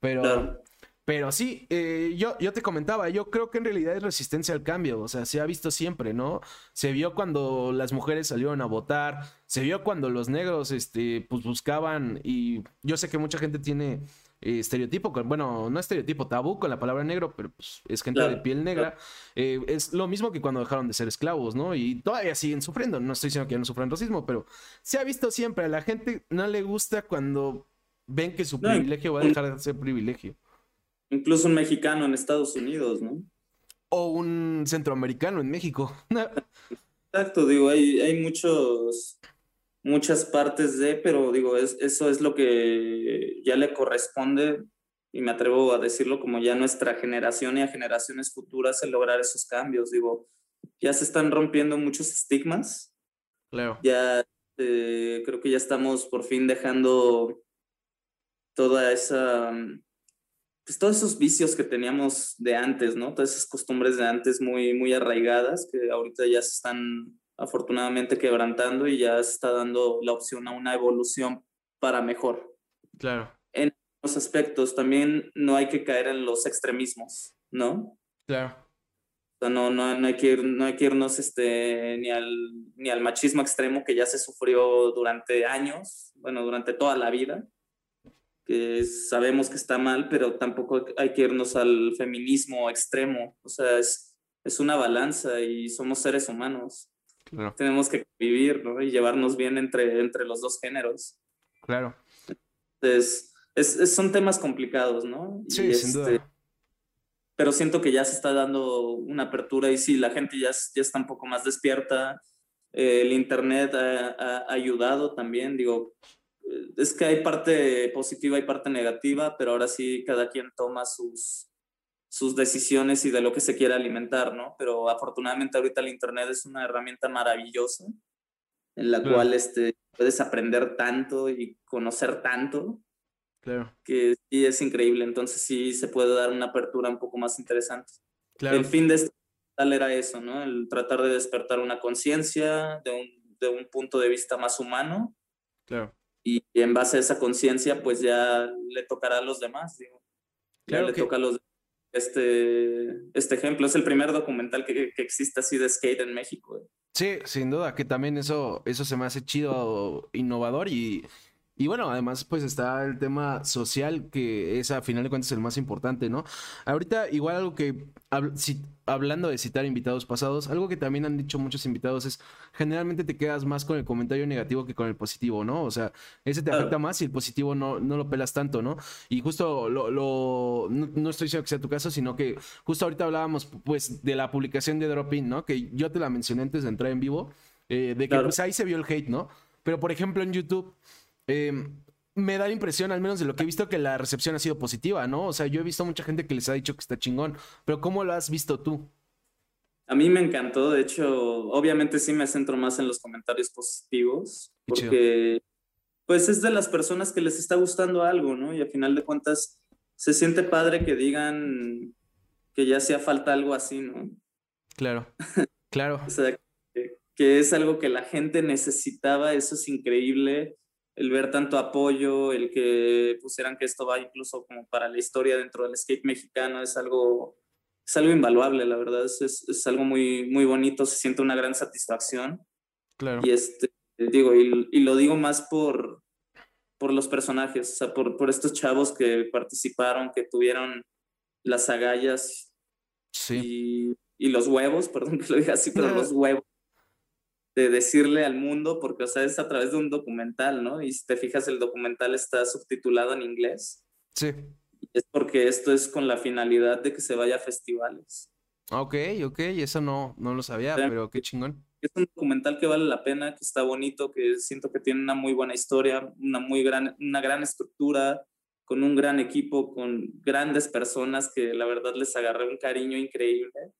Pero, pero sí, eh, yo, yo te comentaba, yo creo que en realidad es resistencia al cambio, o sea, se ha visto siempre, ¿no? Se vio cuando las mujeres salieron a votar, se vio cuando los negros, este, pues buscaban, y yo sé que mucha gente tiene eh, estereotipo, con, bueno, no estereotipo, tabú con la palabra negro, pero pues, es gente de piel negra. Eh, es lo mismo que cuando dejaron de ser esclavos, ¿no? Y todavía siguen sufriendo. No estoy diciendo que ya no sufran racismo, pero se ha visto siempre. A la gente no le gusta cuando ven que su privilegio va a dejar de ser privilegio. Incluso un mexicano en Estados Unidos, ¿no? O un centroamericano en México. [LAUGHS] Exacto, digo, hay, hay muchos muchas partes de, pero digo, es, eso es lo que ya le corresponde, y me atrevo a decirlo, como ya nuestra generación y a generaciones futuras el lograr esos cambios. Digo, ya se están rompiendo muchos estigmas. Claro. Ya eh, creo que ya estamos por fin dejando toda esa, pues todos esos vicios que teníamos de antes, ¿no? Todas esas costumbres de antes muy, muy arraigadas que ahorita ya se están afortunadamente quebrantando y ya está dando la opción a una evolución para mejor. Claro. En los aspectos también no hay que caer en los extremismos, ¿no? Claro. O sea, no, no, no, hay que ir, no hay que irnos este, ni, al, ni al machismo extremo que ya se sufrió durante años, bueno, durante toda la vida, que sabemos que está mal, pero tampoco hay que irnos al feminismo extremo. O sea, es, es una balanza y somos seres humanos. Tenemos que vivir, ¿no? Y llevarnos bien entre, entre los dos géneros. Claro. Entonces, es, son temas complicados, ¿no? Sí, sin duda. Este, pero siento que ya se está dando una apertura y sí, la gente ya, ya está un poco más despierta. Eh, el Internet ha, ha, ayudado también, digo, es que hay parte positiva y parte negativa, pero ahora sí cada quien toma sus, sus decisiones y de lo que se quiere alimentar, ¿no? Pero afortunadamente ahorita el Internet es una herramienta maravillosa en la cual este, puedes aprender tanto y conocer tanto. Claro. Que sí es increíble, entonces sí se puede dar una apertura un poco más interesante. Claro. El fin de este tal era eso, ¿no? El tratar de despertar una conciencia de un, de un punto de vista más humano. Claro. Y, en base a esa conciencia, pues ya le tocará a los demás, digo. Claro ya le toca a los demás este, este ejemplo. Es el primer documental que, que existe así de skate en México. Sí, sin duda, que también eso, eso se me hace chido, innovador y, Y bueno, además pues está el tema social que es a final de cuentas el más importante, ¿no? Ahorita igual algo que, si, hablando de citar invitados pasados, algo que también han dicho muchos invitados es, generalmente te quedas más con el comentario negativo que con el positivo, ¿no? O sea, ese te afecta más y el positivo no, no lo pelas tanto, ¿no? Y justo lo, lo no, estoy diciendo que sea tu caso, sino que justo ahorita hablábamos pues de la publicación de Dropin, ¿no? Que yo te la mencioné antes de entrar en vivo, eh, de que pues ahí se vio el hate, ¿no? Pero por ejemplo en YouTube Em, me da la impresión, al menos de lo que he visto, que la recepción ha sido positiva, ¿no? O sea, yo he visto mucha gente que les ha dicho que está chingón, pero ¿cómo lo has visto tú? A mí me encantó, de hecho, obviamente sí me centro más en los comentarios positivos, porque pues es de las personas que les está gustando algo, ¿no? Y al final de cuentas se siente padre que digan que ya hacía falta algo así, ¿no? Claro, [LAUGHS] claro. o sea, que es algo que la gente necesitaba, eso es increíble el ver tanto apoyo, el que pusieran que esto va incluso como para la historia dentro del skate mexicano, es algo, es algo invaluable, la verdad, es, es, algo muy, muy bonito, se siente una gran satisfacción. Claro. Y este, digo, y, y lo digo más por, por los personajes, o sea, por, por estos chavos que participaron, que tuvieron las agallas sí. y, y los huevos, [LAUGHS] perdón que lo diga así, pero los huevos de decirle al mundo, porque, o sea, es a través de un documental, ¿no? Y si te fijas, el documental está subtitulado en inglés. Sí. es porque esto es con la finalidad de que se vaya a festivales. Ok, ok, eso no, no lo sabía, pero qué chingón. Es un documental que vale la pena, que está bonito, que siento que tiene una muy buena historia, una muy gran, una gran estructura, con un gran equipo, con grandes personas que la verdad les agarré un cariño increíble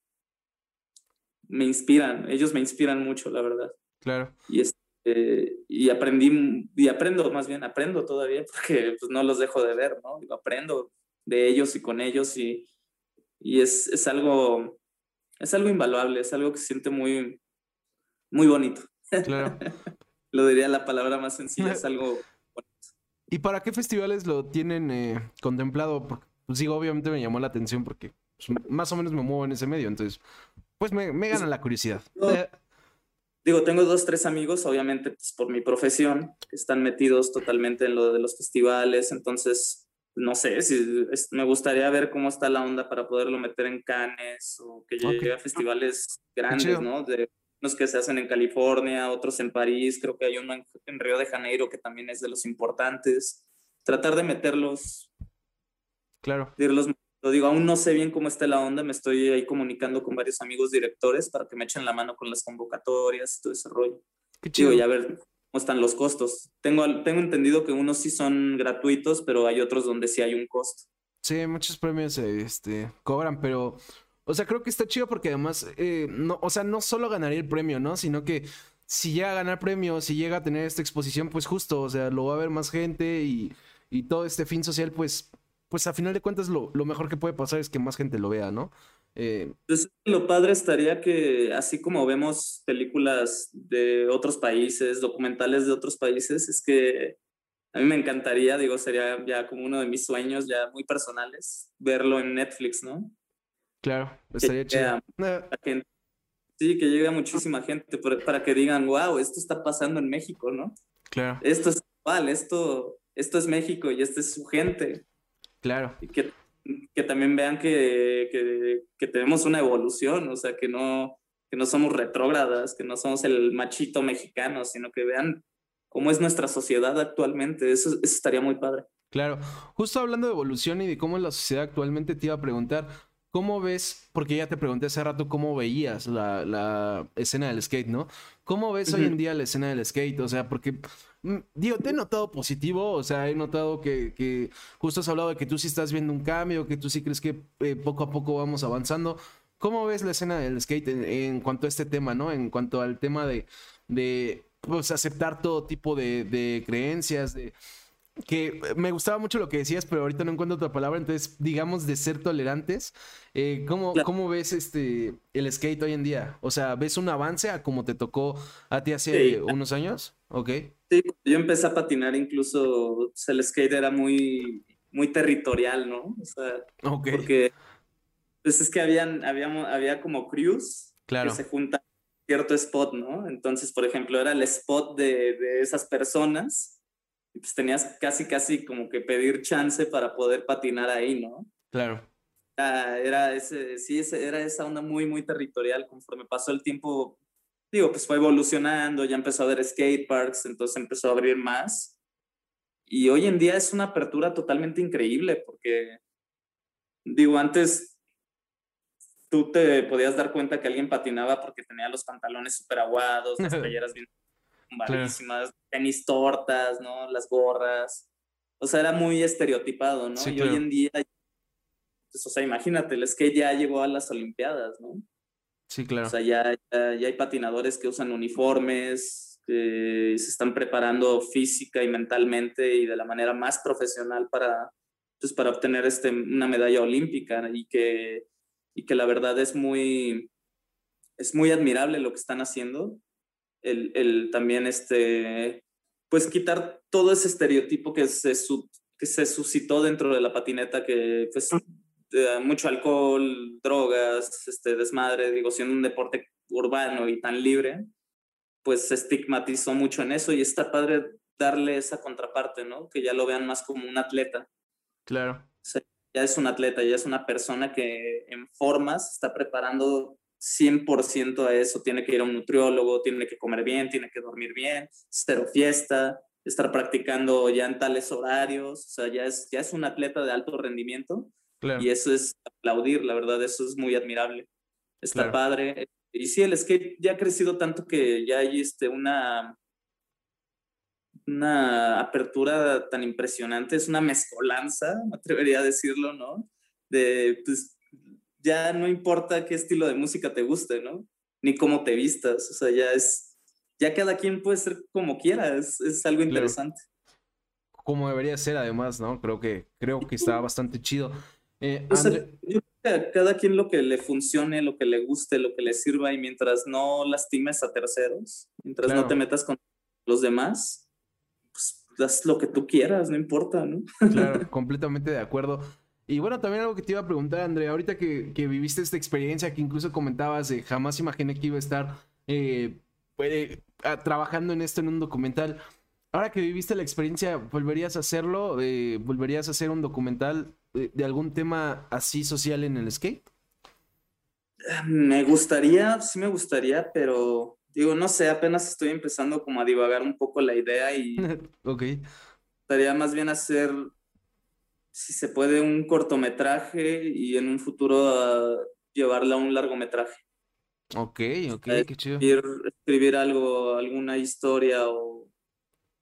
me inspiran, ellos me inspiran mucho, la verdad. Claro. Y, este, y aprendí, y aprendo más bien, aprendo todavía [LAUGHS] porque pues, no los dejo de ver, ¿no? aprendo de ellos y con ellos y, y es, es, algo, es algo invaluable, es algo que se siente muy, muy bonito. Claro. [LAUGHS] lo diría la palabra más sencilla, es [LAUGHS] algo bonito. ¿Y para qué festivales lo tienen eh, contemplado? pues digo, obviamente me llamó la atención porque pues, más o menos me muevo en ese medio, entonces pues me, me gana la curiosidad. digo, tengo dos, tres amigos, obviamente, pues, por mi profesión, que están metidos totalmente en lo de los festivales, entonces, no sé, si me gustaría ver cómo está la onda para poderlo meter en Cannes o que llegue a festivales grandes, ¿no? De unos que se hacen en California, otros en París, creo que hay uno en, Río de Janeiro que también es de los importantes. Tratar de meterlos. Claro. De irlos lo digo, aún no sé bien cómo está la onda, me estoy ahí comunicando con varios amigos directores para que me echen la mano con las convocatorias y todo ese rollo. Qué chido. y a ver cómo están los costos. Tengo, tengo entendido que unos sí son gratuitos, pero hay otros donde sí hay un costo. Sí, muchos premios este, cobran, pero, o sea, creo que está chido porque además, eh, no, o sea, no solo ganaría el premio, ¿no? Sino que si llega a ganar premio, si llega a tener esta exposición, pues justo, o sea, lo va a ver más gente y, y todo este fin social, pues pues a final de cuentas lo, mejor que puede pasar es que más gente lo vea, ¿no? Eh, pues lo padre estaría que, así como vemos películas de otros países, documentales de otros países, es que a mí me encantaría, digo, sería ya como uno de mis sueños ya muy personales, verlo en Netflix, ¿no? Claro, estaría chido. sí, que llegue a muchísima gente para que digan, wow, esto está pasando en México, ¿no? Claro. Esto es igual, esto, esto es México y esta es su gente. Claro. Y que, que también vean que, que, que, tenemos una evolución, o sea, que no, que no somos retrógradas, que no somos el machito mexicano, sino que vean cómo es nuestra sociedad actualmente. Eso, eso estaría muy padre. Claro. Justo hablando de evolución y de cómo es la sociedad actualmente, te iba a preguntar, ¿cómo ves, porque ya te pregunté hace rato cómo veías la, la escena del skate, ¿no? ¿Cómo ves hoy en día la escena del skate? O sea, porque Mm, digo, te he notado positivo, o sea, he notado que, justo has hablado de que tú sí estás viendo un cambio, que tú sí crees que eh, poco a poco vamos avanzando. ¿Cómo ves la escena del skate en, cuanto a este tema, no? En cuanto al tema de, de pues, aceptar todo tipo de, creencias, de que me gustaba mucho lo que decías, pero ahorita no encuentro otra palabra, entonces, digamos, de ser tolerantes. Eh, ¿cómo, ¿cómo, ves este el skate hoy en día? O sea, ¿ves un avance a como te tocó a ti hace unos años? Ok. Sí, yo empecé a patinar incluso, pues, el skate era muy, muy territorial, ¿no? O sea, porque pues es que habían, habíamos, había como crews claro. que se juntan cierto spot, ¿no? Entonces, por ejemplo, era el spot de, de esas personas. Y pues tenías casi, casi como que pedir chance para poder patinar ahí, ¿no? Claro. Era, ese, sí, era esa onda muy, muy territorial. Conforme pasó el tiempo, digo, pues fue evolucionando, ya empezó a haber skate parks, entonces empezó a abrir más. Y hoy en día es una apertura totalmente increíble porque, digo, antes tú te podías dar cuenta que alguien patinaba porque tenía los pantalones súper aguados, las [LAUGHS] playeras bien malísimas, tenis tortas, ¿no? Las gorras. O sea, era muy estereotipado, ¿no? y hoy en día, pues, o sea, imagínate, el skate ya llegó a las Olimpiadas, ¿no? Sí, claro. O sea, ya, ya, hay patinadores que usan uniformes, que se están preparando física y mentalmente y de la manera más profesional para, pues, para obtener este, una medalla olímpica y que, y que la verdad es muy, es muy admirable lo que están haciendo el, el, también este, pues quitar todo ese estereotipo que se, que se suscitó dentro de la patineta, que pues mucho alcohol, drogas, este desmadre, digo, siendo un deporte urbano y tan libre, pues se estigmatizó mucho en eso y está padre darle esa contraparte, ¿no? Que ya lo vean más como un atleta. Claro. ya es un atleta, ya es una persona que en formas está preparando 100% a eso. Tiene que ir a un nutriólogo, tiene que comer bien, tiene que dormir bien, cero fiesta, estar practicando ya en tales horarios. O sea, ya es, ya es un atleta de alto rendimiento. Y eso es aplaudir, la verdad, eso es muy admirable. Está padre. Y sí, el skate ya ha crecido tanto que ya hay este, una, una apertura tan impresionante, es una mezcolanza, me atrevería a decirlo, ¿no? De, pues, ya no importa qué estilo de música te guste, ¿no? Ni cómo te vistas, o sea, ya es, ya cada quien puede ser como quiera, es, es algo interesante. Como debería ser además, ¿no? Creo que, creo que está bastante chido. Eh, o sea, yo creo que a cada quien lo que le funcione, lo que le guste, lo que le sirva, y mientras no lastimes a terceros, mientras no te metas con los demás, pues haz lo que tú quieras, no importa, ¿no? Claro, [LAUGHS] completamente de acuerdo. Y bueno, también algo que te iba a preguntar, Andrea, ahorita que, viviste esta experiencia que incluso comentabas jamás imaginé que iba a estar eh, trabajando en esto en un documental. Ahora que viviste la experiencia, ¿volverías a hacerlo? Eh, ¿Volverías a hacer un documental de, algún tema así social en el skate? Me gustaría, sí me gustaría, pero digo, no sé, apenas estoy empezando como a divagar un poco la idea y... [LAUGHS] ok. Estaría más bien hacer si se puede, un cortometraje y en un futuro uh, llevarla a un largometraje. Ok, ok, qué chido. Escribir, algo, alguna historia o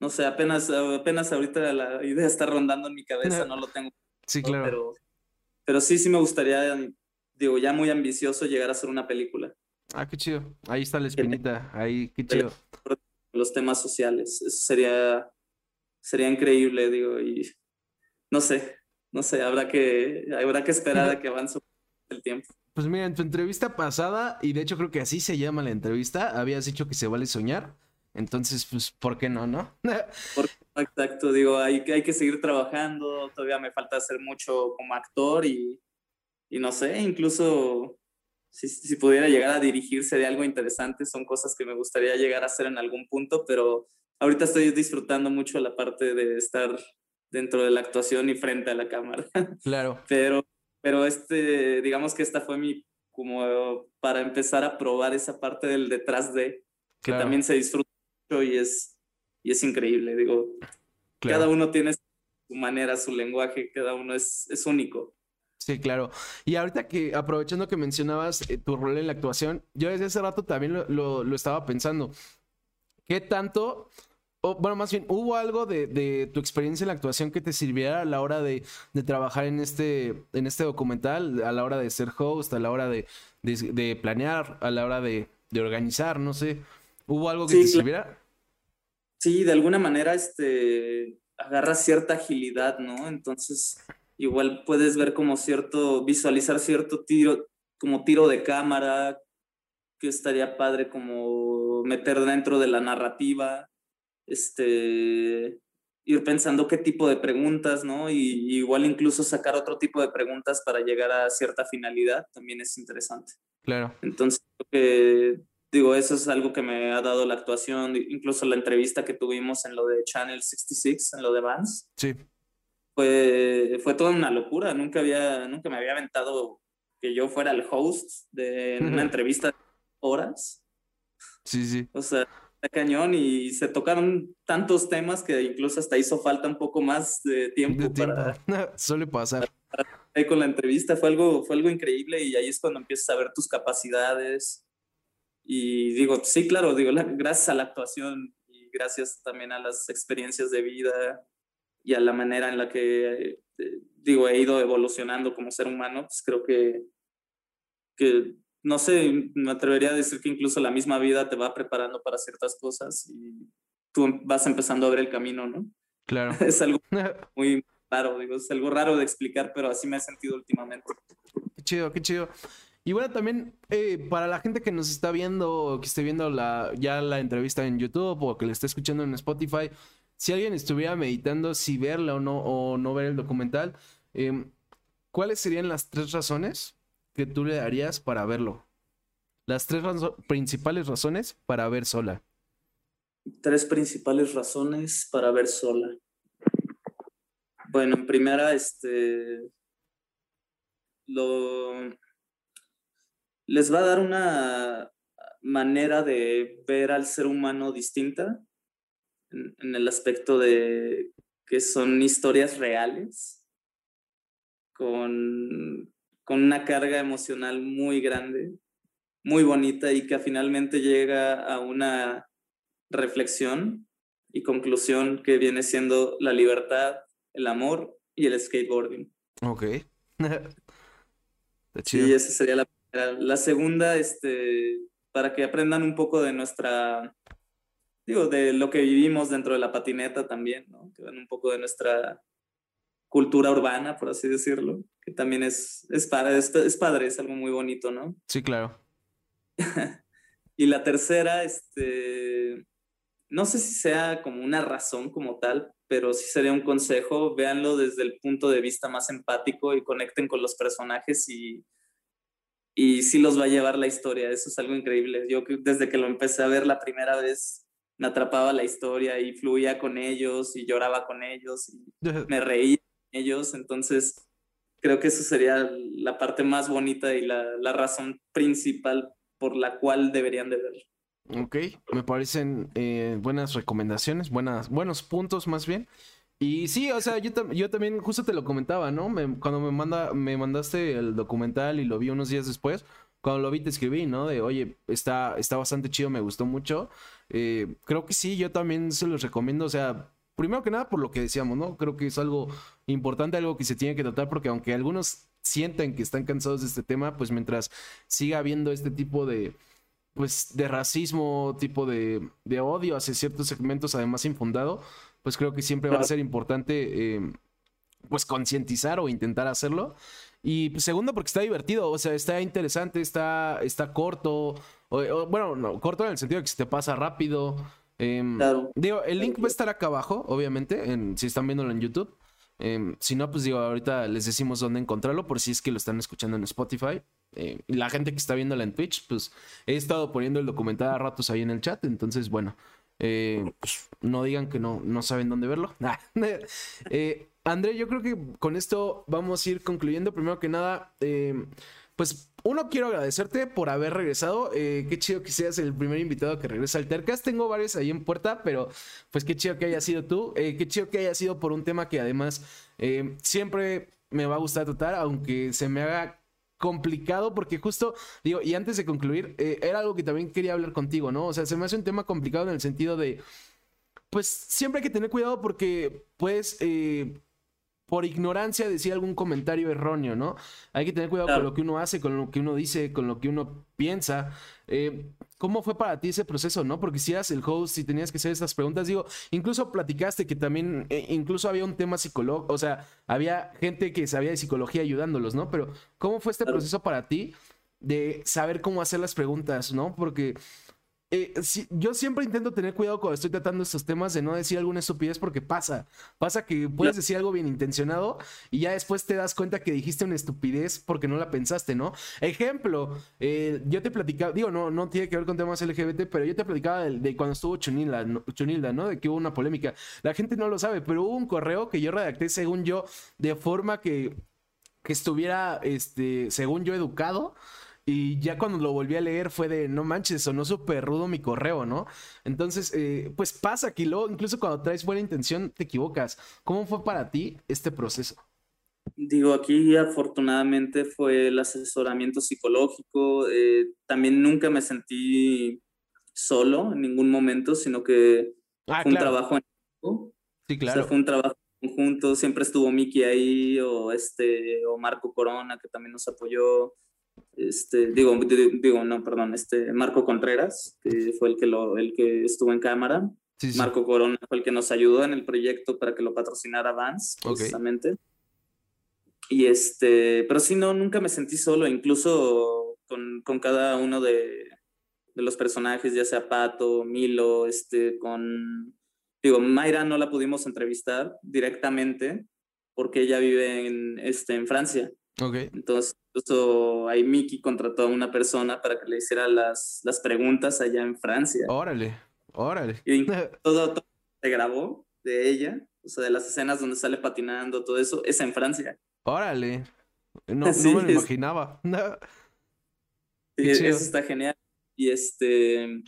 no sé, apenas, apenas ahorita la idea está rondando en mi cabeza, [LAUGHS] no lo tengo. Sí, claro. Pero, pero sí, sí me gustaría, digo, ya muy ambicioso llegar a hacer una película. Ah, qué chido. Ahí está la espinita, ahí, qué chido. Los temas sociales, eso sería, sería increíble, digo, y no sé, no sé, habrá que, habrá que esperar a que avance el tiempo. Pues mira, en tu entrevista pasada, y de hecho creo que así se llama la entrevista, habías dicho que se vale soñar. Entonces, pues, ¿por qué no, no? [LAUGHS] exacto, digo, hay, hay que seguir trabajando, todavía me falta hacer mucho como actor y, y no sé, incluso si, si, pudiera llegar a dirigirse de algo interesante, son cosas que me gustaría llegar a hacer en algún punto, pero ahorita estoy disfrutando mucho la parte de estar dentro de la actuación y frente a la cámara. [LAUGHS] Claro. Pero, pero este, digamos que esta fue mi, como para empezar a probar esa parte del detrás de, que también se disfruta mucho y es, y es increíble. Digo, cada uno tiene su manera, su lenguaje, cada uno es, es único. Sí, claro. Y ahorita que, aprovechando que mencionabas eh, tu rol en la actuación, yo desde hace rato también lo, lo, lo estaba pensando. ¿Qué tanto bueno, más bien, ¿hubo algo de, tu experiencia en la actuación que te sirviera a la hora de, trabajar en este, en este documental, a la hora de ser host, a la hora de, planear, a la hora de, organizar, no sé? ¿Hubo algo que te sirviera? Sí, de alguna manera este, agarras cierta agilidad, ¿no? Entonces, igual puedes ver como cierto, visualizar cierto tiro, como tiro de cámara, que estaría padre como meter dentro de la narrativa este, ir pensando qué tipo de preguntas, ¿no? Y, igual incluso sacar otro tipo de preguntas para llegar a cierta finalidad también es interesante. Claro. Entonces, digo, eso es algo que me ha dado la actuación, incluso la entrevista que tuvimos en lo de Channel 66, en lo de Vance. Sí. Fue, fue toda una locura, nunca, había, nunca me había aventado que yo fuera el host de una entrevista de horas. Sí, sí. O sea, cañón y se tocaron tantos temas que incluso hasta hizo falta un poco más de tiempo, para... [LAUGHS] Suele pasar. con la entrevista fue algo, fue algo increíble y ahí es cuando empiezas a ver tus capacidades. Y digo, sí, claro, digo, gracias a la actuación y gracias también a las experiencias de vida y a la manera en la que, eh, digo, he ido evolucionando como ser humano, pues creo que, que no sé, me atrevería a decir que incluso la misma vida te va preparando para ciertas cosas y tú vas empezando a ver el camino, ¿no? Claro. [LAUGHS] es algo [LAUGHS] muy raro, digo, es algo raro de explicar, pero así me he sentido últimamente. Qué chido, qué chido. Y bueno, también eh, para la gente que nos está viendo, que esté viendo la, ya la entrevista en YouTube o que le esté escuchando en Spotify, si alguien estuviera meditando si verla o no, o no ver el documental, em, ¿cuáles serían las tres razones que tú le darías para verlo? Las tres principales razones para ver sola. Tres principales razones para ver sola. Bueno, en primera, este, lo, les va a dar una manera de ver al ser humano distinta en el aspecto de que son historias reales con con una carga emocional muy grande, muy bonita y que finalmente llega a una reflexión y conclusión que viene siendo la libertad, el amor y el skateboarding. Ok. [LAUGHS] sí, esa sería la primera. La segunda, este, para que aprendan un poco de nuestra, digo, de lo que vivimos dentro de la patineta también, ¿no? Que vean un poco de nuestra cultura urbana, por así decirlo, que también es, es, padre, es, padre, es algo muy bonito, ¿no? [LAUGHS] Sí, claro. y la tercera, este, no sé si sea como una razón como tal, pero sí sería un consejo, véanlo desde el punto de vista más empático y conecten con los personajes y, y sí los va a llevar la historia, eso es algo increíble. Yo desde que lo empecé a ver la primera vez, me atrapaba la historia y fluía con ellos y lloraba con ellos y me reía ellos, entonces creo que eso sería la parte más bonita y la, razón principal por la cual deberían de verlo. Ok, me parecen eh, buenas recomendaciones, buenas, buenos puntos más bien. Y sí, o sea, yo, yo también justo te lo comentaba, ¿no? cuando me, manda, me mandaste el documental y lo vi unos días después, cuando lo vi te escribí, ¿no? De, oye, está, está bastante chido, me gustó mucho. Eh, creo que sí, yo también se los recomiendo, o sea, primero que nada por lo que decíamos, ¿no? Creo que es algo importante, algo que se tiene que tratar, porque aunque algunos sientan que están cansados de este tema, pues mientras siga habiendo este tipo de, pues, de racismo, tipo de, de odio hacia ciertos segmentos, además infundado, pues creo que siempre va a ser importante, eh, pues, concientizar o intentar hacerlo. Y pues, segundo, porque está divertido, o sea, está interesante, está, está corto, bueno, no, corto en el sentido de que se te pasa rápido. Em, digo, el link va a estar acá abajo, obviamente, en, si están viéndolo en YouTube. Em, si no, pues digo, ahorita les decimos dónde encontrarlo por si es que lo están escuchando en Spotify. Eh, y la gente que está viéndola en Twitch, pues he estado poniendo el documental a ratos ahí en el chat. Entonces, bueno, eh, pues, no digan que no, no saben dónde verlo. [LAUGHS] eh, André, yo creo que con esto vamos a ir concluyendo. Primero que nada, em, pues uno, quiero agradecerte por haber regresado. Eh, qué chido que seas el primer invitado que regresa al Tercast. Tengo varios ahí en puerta, pero pues qué chido que haya sido tú. Eh, qué chido que haya sido por un tema que además eh, siempre me va a gustar tratar, aunque se me haga complicado porque justo digo y antes de concluir era algo que también quería hablar contigo no o sea se me hace un tema complicado en el sentido de pues siempre hay que tener cuidado porque pues por ignorancia decir algún comentario erróneo, ¿no? Hay que tener cuidado con lo que uno hace, con lo que uno dice, con lo que uno piensa. Eh, ¿Cómo fue para ti ese proceso, no? Porque si eras el host y tenías que hacer estas preguntas, digo, incluso platicaste que también, eh, incluso había un tema psicológico, o sea, había gente que sabía de psicología ayudándolos, ¿no? Pero, ¿cómo fue este proceso para ti de saber cómo hacer las preguntas, ¿no? Porque eh, yo siempre intento tener cuidado cuando estoy tratando estos temas de no decir alguna estupidez porque pasa. Pasa que puedes decir algo bien intencionado y ya después te das cuenta que dijiste una estupidez porque no la pensaste, ¿no? Ejemplo, eh, yo te platicaba, digo, no, no tiene que ver con temas LGBT, pero yo te platicaba de, cuando estuvo Chunilda, Chunilda, ¿no? De que hubo una polémica. La gente no lo sabe, pero hubo un correo que yo redacté, según yo, de forma que, que estuviera, este, según yo, educado y ya cuando lo volví a leer fue de, no manches, sonó súper rudo mi correo, ¿no? Entonces, eh, pues pasa que luego, incluso cuando traes buena intención, te equivocas. ¿Cómo fue para ti este proceso? Digo, aquí afortunadamente fue el asesoramiento psicológico. Eh, también nunca me sentí solo en ningún momento, sino que ah, fue un trabajo en equipo. Sí, claro. fue un trabajo conjunto. Siempre estuvo Miki ahí o, este, o Marco Corona, que también nos apoyó este, digo, digo, no, perdón, este, Marco Contreras, que fue el que, lo, el que estuvo en cámara. Marco Corona fue el que nos ayudó en el proyecto para que lo patrocinara Vance, precisamente. Y este, pero sí, no, nunca me sentí solo, incluso con, con cada uno de, de, los personajes, ya sea Pato, Milo, este, con, digo, Mayra no la pudimos entrevistar directamente porque ella vive en, este, en Francia. Okay. Entonces, incluso ahí Mickey contrató a una persona para que le hiciera las, las preguntas allá en Francia. Órale, órale. Y [LAUGHS] todo, se grabó de ella, o sea, de las escenas donde sale patinando, todo eso, es en Francia. Órale. No, [LAUGHS] no me lo imaginaba. [LAUGHS] sí, eso está genial. Y este,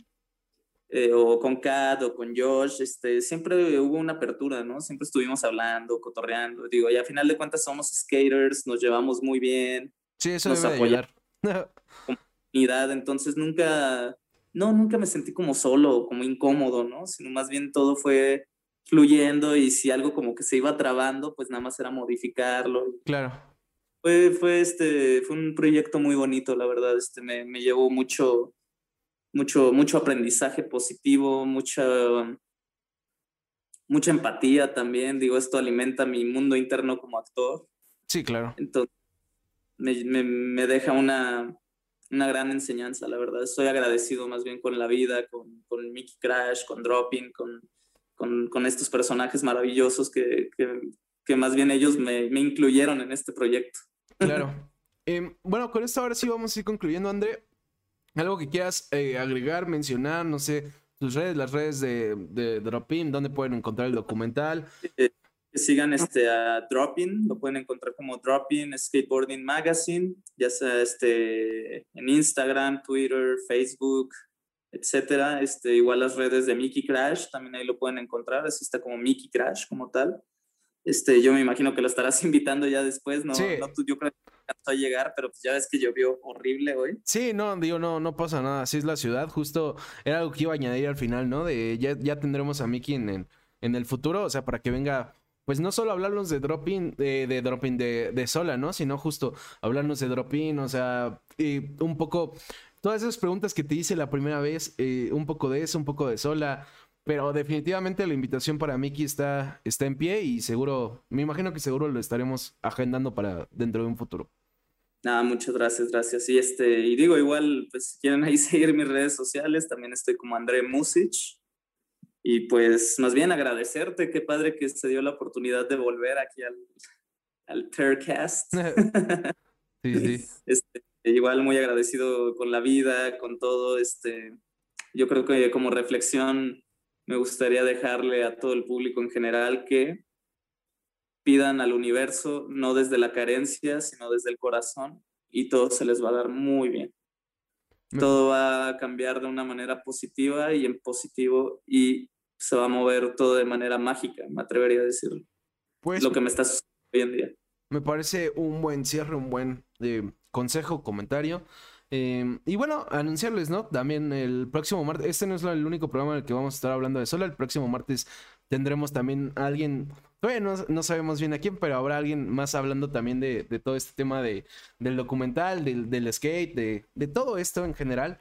eh, o con Kat o con Josh, este, siempre hubo una apertura, ¿no? Siempre estuvimos hablando, cotorreando. Digo, y a final de cuentas somos skaters, nos llevamos muy bien. Sí, eso nos debe comunidad, entonces nunca, no, nunca me sentí como solo, como incómodo, ¿no? Sino más bien todo fue fluyendo y si algo como que se iba trabando, pues nada más era modificarlo. Claro. Fue, fue, este, fue un proyecto muy bonito, la verdad, este, me, me llevó mucho, mucho, mucho aprendizaje positivo, mucha, mucha empatía también. Digo, esto alimenta mi mundo interno como actor. Sí, claro. Entonces, me, me, me deja una, una gran enseñanza, la verdad. Estoy agradecido más bien con la vida, con, con Mickey Crash, con Dropping, con, con, con estos personajes maravillosos que, que, que más bien ellos me, me, incluyeron en este proyecto. Claro. [LAUGHS] Em, bueno, con esto ahora sí vamos a ir concluyendo, André. Algo que quieras eh, agregar, mencionar, no sé, tus redes, las redes de, de Dropin, dónde pueden encontrar el documental. Que sigan este, a Dropin, lo pueden encontrar como Dropin Skateboarding Magazine, ya sea este, en Instagram, Twitter, Facebook, etcétera. Este, igual las redes de Mickey Crash, también ahí lo pueden encontrar, así está como Mickey Crash como tal. Este, yo me imagino que lo estarás [LAUGHS] invitando ya después, ¿no? no yo creo que a llegar, pero pues ya ves que llovió horrible hoy. Sí, no, digo, no, no pasa nada, así es la ciudad, justo era algo que iba a añadir al final, ¿no? De ya, ya tendremos a Mickey en, en, el futuro, o sea, para que venga, pues no solo hablarnos de dropping, de, de dropping de, de sola, ¿no? Sino justo hablarnos de dropping, o sea, un poco, todas esas preguntas que te hice la primera vez, eh, un poco de eso, un poco de sola, pero definitivamente la invitación para Mickey está, está en pie y seguro, me imagino que seguro lo estaremos agendando para dentro de un futuro. Nada, muchas gracias, gracias. Y este, y digo, igual, pues si quieren ahí [LAUGHS] seguir mis redes sociales, también estoy como André Music. Y pues más bien agradecerte, qué padre que se dio la oportunidad de volver aquí al, al Tercast. [LAUGHS] sí, sí. [LAUGHS] Este, igual muy agradecido con la vida, con todo. Este, yo creo que como reflexión me gustaría dejarle a todo el público en general que pidan al universo no desde la carencia, sino desde el corazón y todo se les va a dar muy bien. Todo va a cambiar de una manera positiva y en positivo y se va a mover todo de manera mágica, me atrevería a decirlo. Pues, lo que me está sucediendo hoy en día. Me parece un buen cierre, un buen eh, consejo, comentario. Em, y bueno, anunciarles, ¿no? También el próximo martes, este no es el único programa en el que vamos a estar hablando de sola. El próximo martes tendremos también a alguien, todavía no, sabemos bien a quién, pero habrá alguien más hablando también de, todo este tema de, del documental, del, skate, de, de todo esto en general.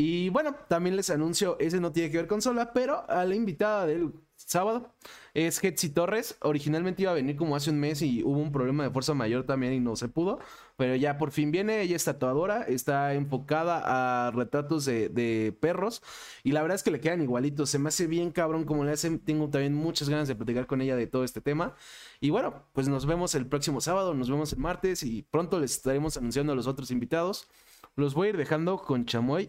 Y bueno, también les anuncio, ese no tiene que ver con Sola, pero a la invitada del sábado es Hetzi Torres. Originalmente iba a venir como hace un mes y hubo un problema de fuerza mayor también y no se pudo. Pero ya por fin viene, ella es tatuadora, está enfocada a retratos de, perros y la verdad es que le quedan igualitos. Se me hace bien cabrón como le hacen. Tengo también muchas ganas de platicar con ella de todo este tema. Y bueno, pues nos vemos el próximo sábado, nos vemos el martes y pronto les estaremos anunciando a los otros invitados. Los voy a ir dejando con Chamoy,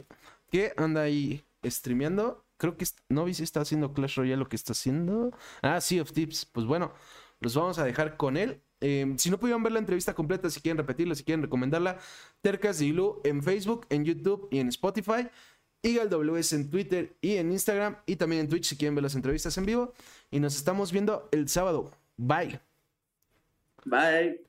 que anda ahí streameando creo que Novi está haciendo Clash Royale lo que está haciendo. Ah, Sea of Tips. Pues bueno, los vamos a dejar con él. Em, si no pudieron ver la entrevista completa, si quieren repetirla, si quieren recomendarla, Tercas de Ilu en Facebook, en YouTube y en Spotify. Eagle WS en Twitter y en Instagram y también en Twitch si quieren ver las entrevistas en vivo. Y nos estamos viendo el sábado. Bye. Bye.